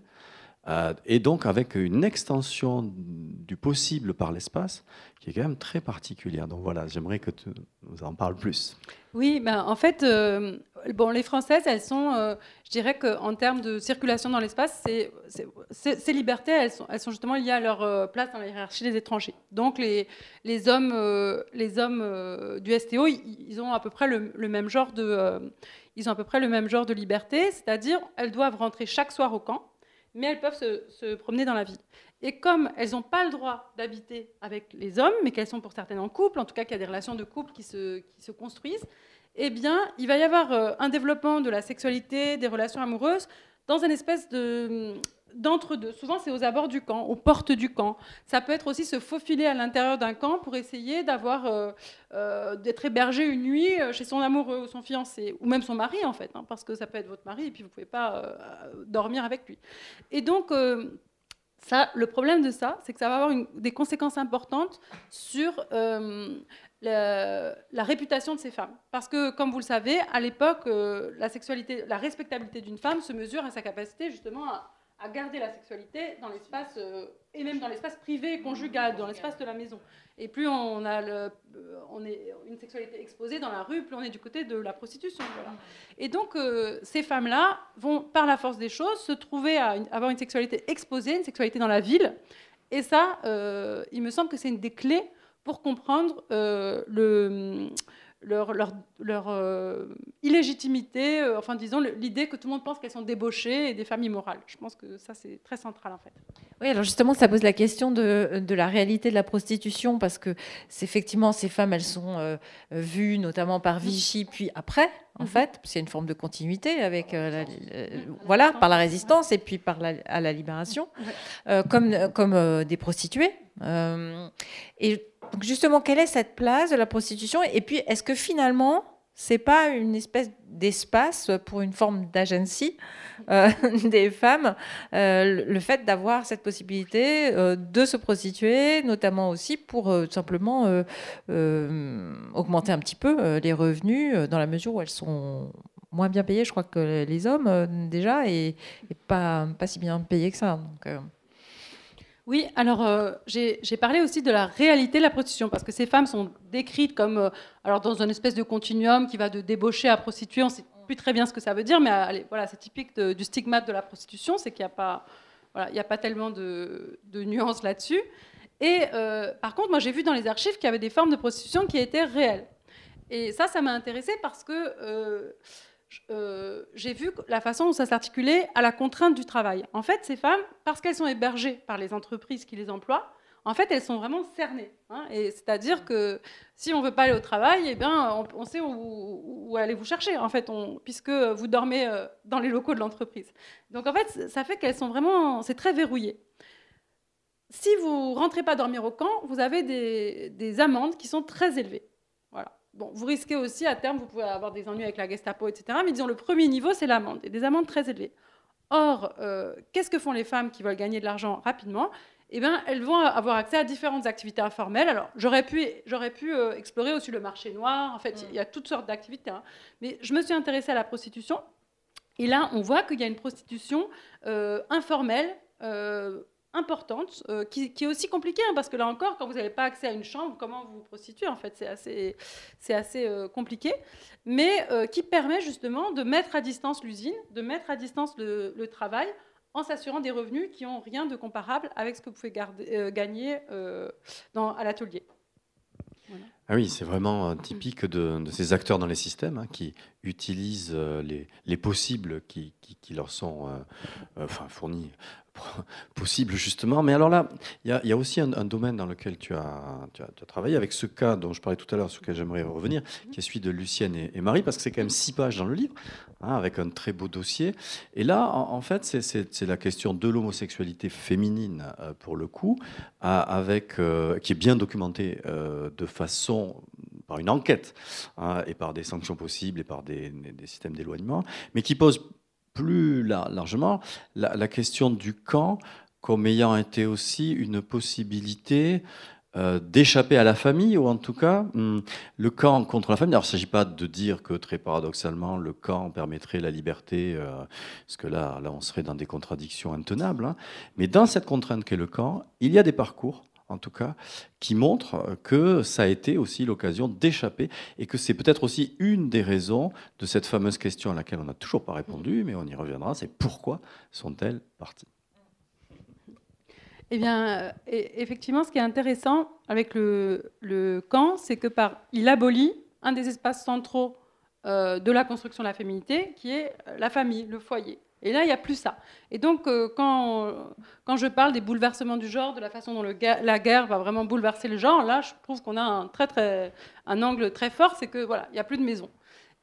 Speaker 4: Euh, et donc avec une extension du possible par l'espace qui est quand même très particulière. Donc voilà, j'aimerais que tu nous en parles plus.
Speaker 3: Oui, ben, en fait, euh, bon, les Françaises, elles sont, euh, je dirais qu'en termes de circulation dans l'espace, ces libertés, elles sont, justement liées à leur place dans la hiérarchie des étrangers. Donc les, les hommes, les hommes du STO, ils, ont à peu près le, le même genre de, ils ont à peu près le même genre de liberté, c'est-à-dire elles doivent rentrer chaque soir au camp, mais elles peuvent se, promener dans la ville. Et comme elles n'ont pas le droit d'habiter avec les hommes, mais qu'elles sont pour certaines en couple, en tout cas qu'il y a des relations de couple qui se, qui se construisent, eh bien, il va y avoir euh, un développement de la sexualité, des relations amoureuses, dans une espèce de d'entre-deux. Souvent, c'est aux abords du camp, aux portes du camp. Ça peut être aussi se faufiler à l'intérieur d'un camp pour essayer d'avoir, euh, euh, d'être hébergé une nuit euh, chez son amoureux ou son fiancé, ou même son mari en fait, hein, parce que ça peut être votre mari et puis vous pouvez pas dormir avec lui. Et donc, ça, le problème de ça, c'est que ça va avoir des conséquences importantes sur la, la réputation de ces femmes. Parce que, comme vous le savez, à l'époque, la sexualité, la respectabilité d'une femme se mesure à sa capacité justement à, à garder la sexualité dans l'espace euh, et même dans l'espace privé conjugal, dans l'espace de la maison. Et plus on a euh, on est une sexualité exposée dans la rue, plus on est du côté de la prostitution. Et donc euh, ces femmes-là vont, par la force des choses, se trouver à avoir une sexualité exposée, une sexualité dans la ville. Et ça, il me semble que c'est une des clés pour comprendre le, leur, leur, leur, euh, illégitimité, euh, enfin disons l'idée que tout le monde pense qu'elles sont débauchées et des femmes immorales. Je pense que ça c'est très central en fait.
Speaker 2: Oui, alors justement, ça pose la question de, de la réalité de la prostitution, parce que effectivement, ces femmes, elles sont euh, vues notamment par Vichy, puis après, en
Speaker 3: Mhm.
Speaker 2: fait, c'est une forme de continuité avec, la- euh, voilà, par la résistance et puis par la, à la libération,
Speaker 3: Ouais.
Speaker 2: euh, comme, comme des prostituées. Et donc justement, quelle est cette place de la prostitution? Et puis, est-ce que finalement, c'est pas une espèce d'espace pour une forme d'agency euh, des femmes, euh, le- fait d'avoir cette possibilité euh, de se prostituer, notamment aussi pour simplement augmenter un petit peu les revenus dans la mesure où elles sont moins bien payées, je crois, que les hommes déjà, et, pas, pas si bien payées que ça.
Speaker 3: Oui, alors euh, j'ai parlé aussi de la réalité de la prostitution, parce que ces femmes sont décrites comme, euh, alors dans une espèce de continuum qui va de débaucher à prostituée, on ne sait plus très bien ce que ça veut dire, mais voilà, c'est typique du stigmate de la prostitution, c'est qu'il n'y a, pas- voilà, a pas tellement de, de nuances là-dessus. Et euh, par contre, moi j'ai vu dans les archives qu'il y avait des formes de prostitution qui étaient réelles. Et ça, ça m'a intéressée parce que euh, j'ai vu la façon dont ça s'articulait à la contrainte du travail. En fait, ces femmes, parce qu'elles sont hébergées par les entreprises qui les emploient, en fait, elles sont vraiment cernées. hein. et c'est-à-dire que si on veut pas aller au travail, eh bien, on, sait où, aller vous chercher, en fait, puisque vous dormez euh, dans les locaux de l'entreprise. Donc, en fait, ça fait qu'elles sont vraiment, c'est très verrouillé. Si vous rentrez pas dormir au camp, vous avez des, des amendes qui sont très élevées. Voilà. Bon, vous risquez aussi à terme, vous pouvez avoir des ennuis avec la Gestapo, etc. Mais disons, le premier niveau, c'est l'amende, et des amendes très élevées. Or, euh, qu'est-ce que font les femmes qui veulent gagner de l'argent rapidement? Eh bien, elles vont avoir accès à différentes activités informelles. Alors, j'aurais pu, j'aurais pu euh, explorer aussi le marché noir. En fait, il y a toutes sortes d'activités. hein. Mais je me suis intéressée à la prostitution. Et là, on voit qu'il y a une prostitution euh, informelle, importante, euh, qui, est aussi compliquée, hein, parce que là encore, quand vous n'avez pas accès à une chambre, comment vous vous prostituez En fait, c'est assez, c'est assez euh, compliqué, mais euh, qui permet justement de mettre à distance l'usine, de mettre à distance le, travail, en s'assurant des revenus qui n'ont rien de comparable avec ce que vous pouvez gagner à l'atelier.
Speaker 4: Ah oui, c'est vraiment typique de, ces acteurs dans les systèmes hein, qui utilisent les, les, possibles qui, leur sont enfin, fournis possible, justement. Mais alors là, il y, a aussi un, domaine dans lequel tu as, tu as, travaillé, avec ce cas dont je parlais tout à l'heure, sur lequel j'aimerais revenir, qui est celui de Lucienne et, Marie, parce que c'est quand même six pages dans le livre, hein, avec un très beau dossier. Et là, en, fait, c'est la question de l'homosexualité féminine, euh, pour le coup, avec, euh, qui est bien documentée euh, de façon par une enquête hein, et par des sanctions possibles et par des, systèmes d'éloignement, mais qui pose plus largement la, question du camp comme ayant été aussi une possibilité euh, d'échapper à la famille, ou en tout cas, hmm, le camp contre la famille. Alors, il ne s'agit pas de dire que, très paradoxalement, le camp permettrait la liberté, euh, parce que là, là, on serait dans des contradictions intenables. Hein. Mais dans cette contrainte qu'est le camp, il y a des parcours en tout cas, qui montre que ça a été aussi l'occasion d'échapper et que c'est peut-être aussi une des raisons de cette fameuse question à laquelle on n'a toujours pas répondu, mais on y reviendra, c'est pourquoi sont-elles parties?
Speaker 3: Eh bien, euh, effectivement, ce qui est intéressant avec le, camp, c'est que par, il abolit un des espaces centraux euh, de la construction de la féminité, qui est la famille, le foyer. Et là, il n'y a plus ça. Et donc, euh, quand, je parle des bouleversements du genre, de la façon dont la guerre va vraiment bouleverser le genre, là, je trouve qu'on a un, angle très fort, c'est que voilà, il n'y a plus de maison.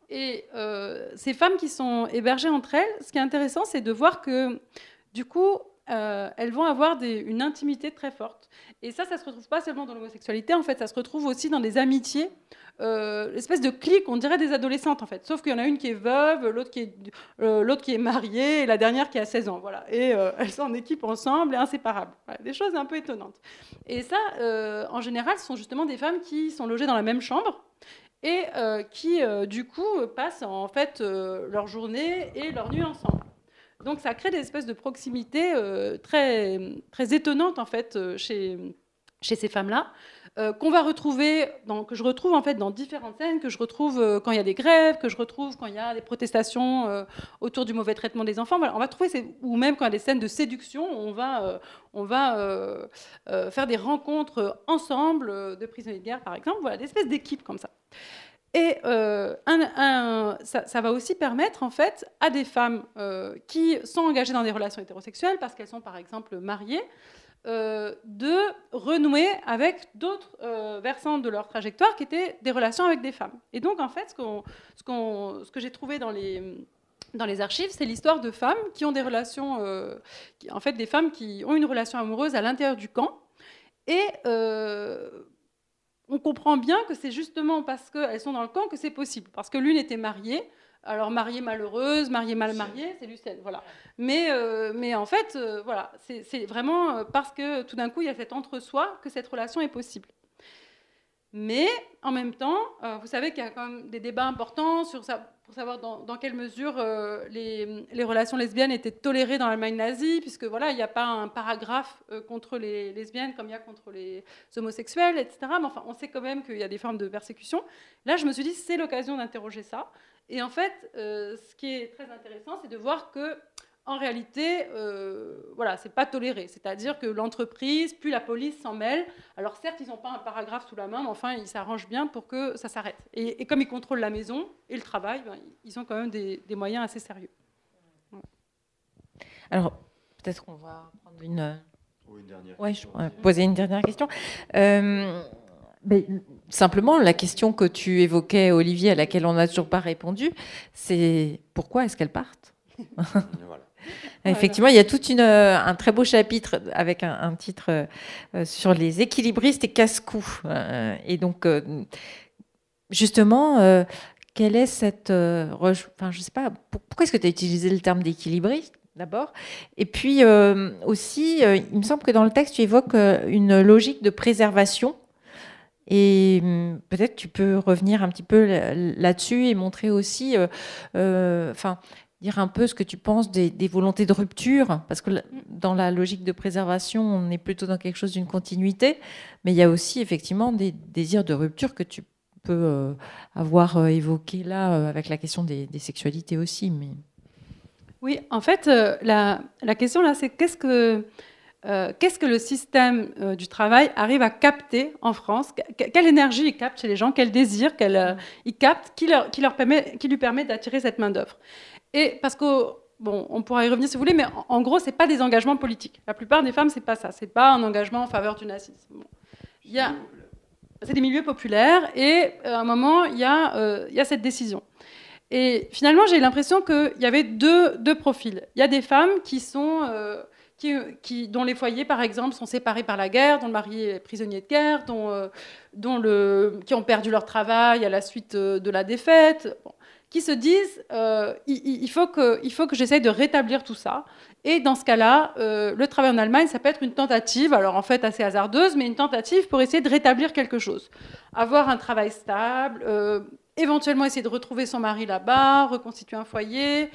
Speaker 3: Et euh, ces femmes qui sont hébergées entre elles, ce qui est intéressant, c'est de voir que, du coup, euh, elles vont avoir une intimité très forte. Et ça, ça se retrouve pas seulement dans l'homosexualité, en fait, ça se retrouve aussi dans des amitiés euh, l'espèce de clique, on dirait des adolescentes en fait. Sauf qu'il y en a une qui est veuve, l'autre qui est, euh, l'autre qui est mariée, et la dernière qui a 16 ans. Voilà. Et euh, elles sont en équipe ensemble et inséparables. des choses un peu étonnantes. Et ça, en général, ce sont justement des femmes qui sont logées dans la même chambre et qui, du coup, passent en fait leur journée et leur nuit ensemble. Donc ça crée des espèces de proximité très, très étonnantes en fait chez, chez ces femmes-là. Euh, qu'on va retrouver, que je retrouve en fait dans différentes scènes, que je retrouve euh, quand il y a des grèves, que je retrouve quand il y a des protestations euh, autour du mauvais traitement des enfants. on va trouver, ou même quand il y a des scènes de séduction, on va, on va faire des rencontres ensemble de prisonniers de guerre, par exemple, voilà, des espèces d'équipes comme ça. Et ça, ça, va aussi permettre en fait à des femmes qui sont engagées dans des relations hétérosexuelles parce qu'elles sont par exemple mariées, euh, de renouer avec d'autres euh, versants de leur trajectoire qui étaient des relations avec des femmes. Et donc, en fait, ce, que j'ai trouvé dans les, archives, c'est l'histoire de femmes qui ont des relations, euh, en fait, des femmes qui ont une relation amoureuse à l'intérieur du camp. Et on comprend bien que c'est justement parce qu'elles sont dans le camp que c'est possible. Parce que l'une était mariée, alors mariée malheureuse, mariée mal mariée, c'est Lucienne, voilà. Mais, euh, mais en fait, euh, voilà, c'est vraiment euh, parce que tout d'un coup il y a cet entre-soi que cette relation est possible. Mais en même temps, vous savez qu'il y a quand même des débats importants sur ça, pour savoir dans, quelle mesure les, les, relations lesbiennes étaient tolérées dans l'Allemagne nazie, puisque voilà, il n'y a pas un paragraphe contre les lesbiennes comme il y a contre les homosexuels, etc. Mais enfin, on sait quand même qu'il y a des formes de persécution. Là, je me suis dit, c'est l'occasion d'interroger ça. Et en fait, euh, ce qui est très intéressant, c'est de voir que en réalité, euh, voilà, c'est pas toléré. C'est-à-dire que l'entreprise, puis la police s'en mêle. Alors certes, ils n'ont pas un paragraphe sous la main, mais enfin, ils s'arrangent bien pour que ça s'arrête. Et, comme ils contrôlent la maison et le travail, ben, ils ont quand même des, moyens assez sérieux.
Speaker 2: Alors, peut-être qu'on va prendre une... une dernière ouais, je poser une dernière question. Euh, simplement, la question que tu évoquais, Olivier, à laquelle on n'a toujours pas répondu, c'est pourquoi est-ce qu'elles partent? Effectivement, il y a tout euh, un très beau chapitre avec un, titre euh, sur les équilibristes et casse-cou. Euh, et donc, justement, quelle est cette. enfin, je sais pas, pourquoi est-ce que tu as utilisé le terme d'équilibriste D'abord? Et puis aussi, il me semble que dans le texte, tu évoques une logique de préservation et hum, peut-être tu peux revenir un petit peu là-dessus et montrer aussi, euh, euh, enfin, dire un peu ce que tu penses des, volontés de rupture, parce que dans la logique de préservation, on est plutôt dans quelque chose d'une continuité, mais il y a aussi effectivement des désirs de rupture que tu peux euh, avoir euh, évoqué là euh, avec la question des, sexualités aussi. Mais...
Speaker 3: Oui, en fait, la, la, question là, c'est qu'est-ce que le système du travail arrive à capter en France? Quelle énergie il capte chez les gens? Quel désir? Il capte? Qui, qui lui permet d'attirer cette main-d'œuvre? Et parce que, bon, on pourra y revenir si vous voulez, mais en, gros, ce n'est pas des engagements politiques. La plupart des femmes, c'est pas ça. C'est pas un engagement en faveur du nazisme. Il y a, c'est des milieux populaires, et euh, à un moment, il y, a, euh, il y a cette décision. Et finalement, j'ai l'impression qu'il y avait deux, profils. Il y a des femmes qui sont, euh, dont les foyers, par exemple, sont séparés par la guerre, dont le mari est prisonnier de guerre, dont, qui ont perdu leur travail à la suite de la défaite. Qui se disent euh, il, faut que, j'essaye de rétablir tout ça. Et dans ce cas-là, euh, le travail en Allemagne, ça peut être une tentative, alors en fait assez hasardeuse, mais une tentative pour essayer de rétablir quelque chose. Avoir un travail stable, euh, éventuellement essayer de retrouver son mari là-bas, reconstituer un foyer,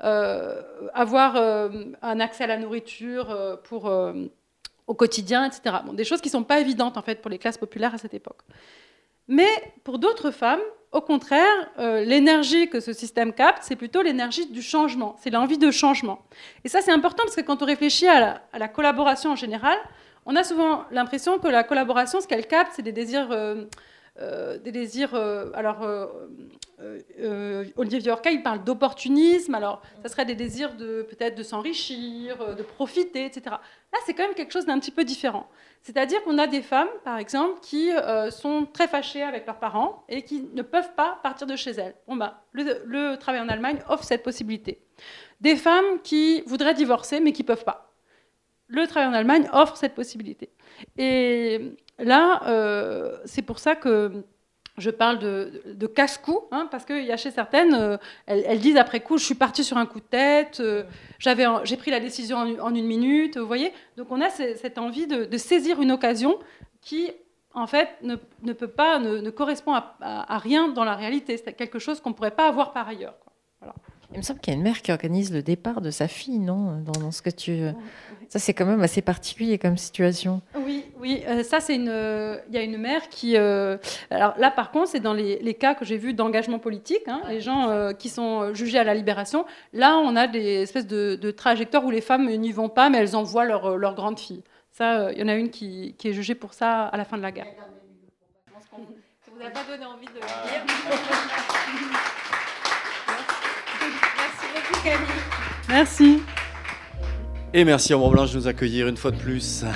Speaker 3: avoir un accès à la nourriture pour, au quotidien, etc. Des choses qui ne sont pas évidentes en fait pour les classes populaires à cette époque. Mais pour d'autres femmes, au contraire, euh, l'énergie que ce système capte, c'est plutôt l'énergie du changement, c'est l'envie de changement. Et ça, c'est important parce que quand on réfléchit à la, collaboration en général, on a souvent l'impression que la collaboration, ce qu'elle capte, c'est des désirs euh, euh, des désirs. Alors, euh, Olivier Viorca, il parle d'opportunisme. Alors, ça serait des désirs de peut-être de s'enrichir, de profiter, etc. Là, c'est quand même quelque chose d'un petit peu différent. C'est-à-dire qu'on a des femmes, par exemple, qui sont très fâchées avec leurs parents et qui ne peuvent pas partir de chez elles. Bon, bah, le, travail en Allemagne offre cette possibilité. Des femmes qui voudraient divorcer mais qui ne peuvent pas. Le travail en Allemagne offre cette possibilité. Et Là, euh, c'est pour ça que je parle de, casse-cou, hein, parce qu'il y a chez certaines, euh, elles, disent après coup, je suis partie sur un coup de tête, euh, j'ai pris la décision en, une minute, vous voyez. Donc on a cette envie de, saisir une occasion qui, en fait, ne, peut pas, ne, correspond à, rien dans la réalité. C'est quelque chose qu'on ne pourrait pas avoir par ailleurs.
Speaker 2: Il me semble qu'il y a une mère qui organise le départ de sa fille, non? Dans, ce que tu... Ça, c'est quand même assez particulier comme situation.
Speaker 3: Oui, oui. Euh, ça, c'est une. Il y a une mère qui. Euh, alors là, par contre, c'est dans les, cas que j'ai vus d'engagement politique, hein, les gens euh, qui sont jugés à la libération. Là, on a des espèces de, trajectoires où les femmes n'y vont pas, mais elles envoient leur, leur grande fille. Ça, il y en a une qui, qui, est jugée pour ça à la fin de la guerre. Ça vous a pas donné envie de le dire. Merci beaucoup, Camille. Merci.
Speaker 4: Et merci Ombre Blanche de nous accueillir une fois de plus.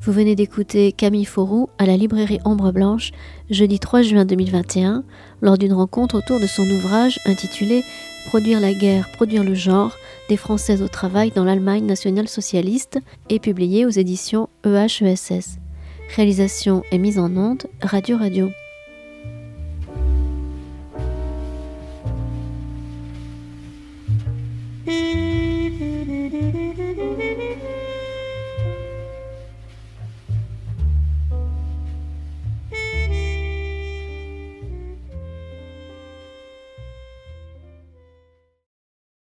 Speaker 1: Vous venez d'écouter Camille Fauroux à la librairie Ombre Blanche jeudi 3 juin 2021 lors d'une rencontre autour de son ouvrage intitulé Produire la guerre, produire le genre des Françaises au travail dans l'Allemagne nationale socialiste et publié aux éditions EHESS. Réalisation et mise en onde Radio Radio.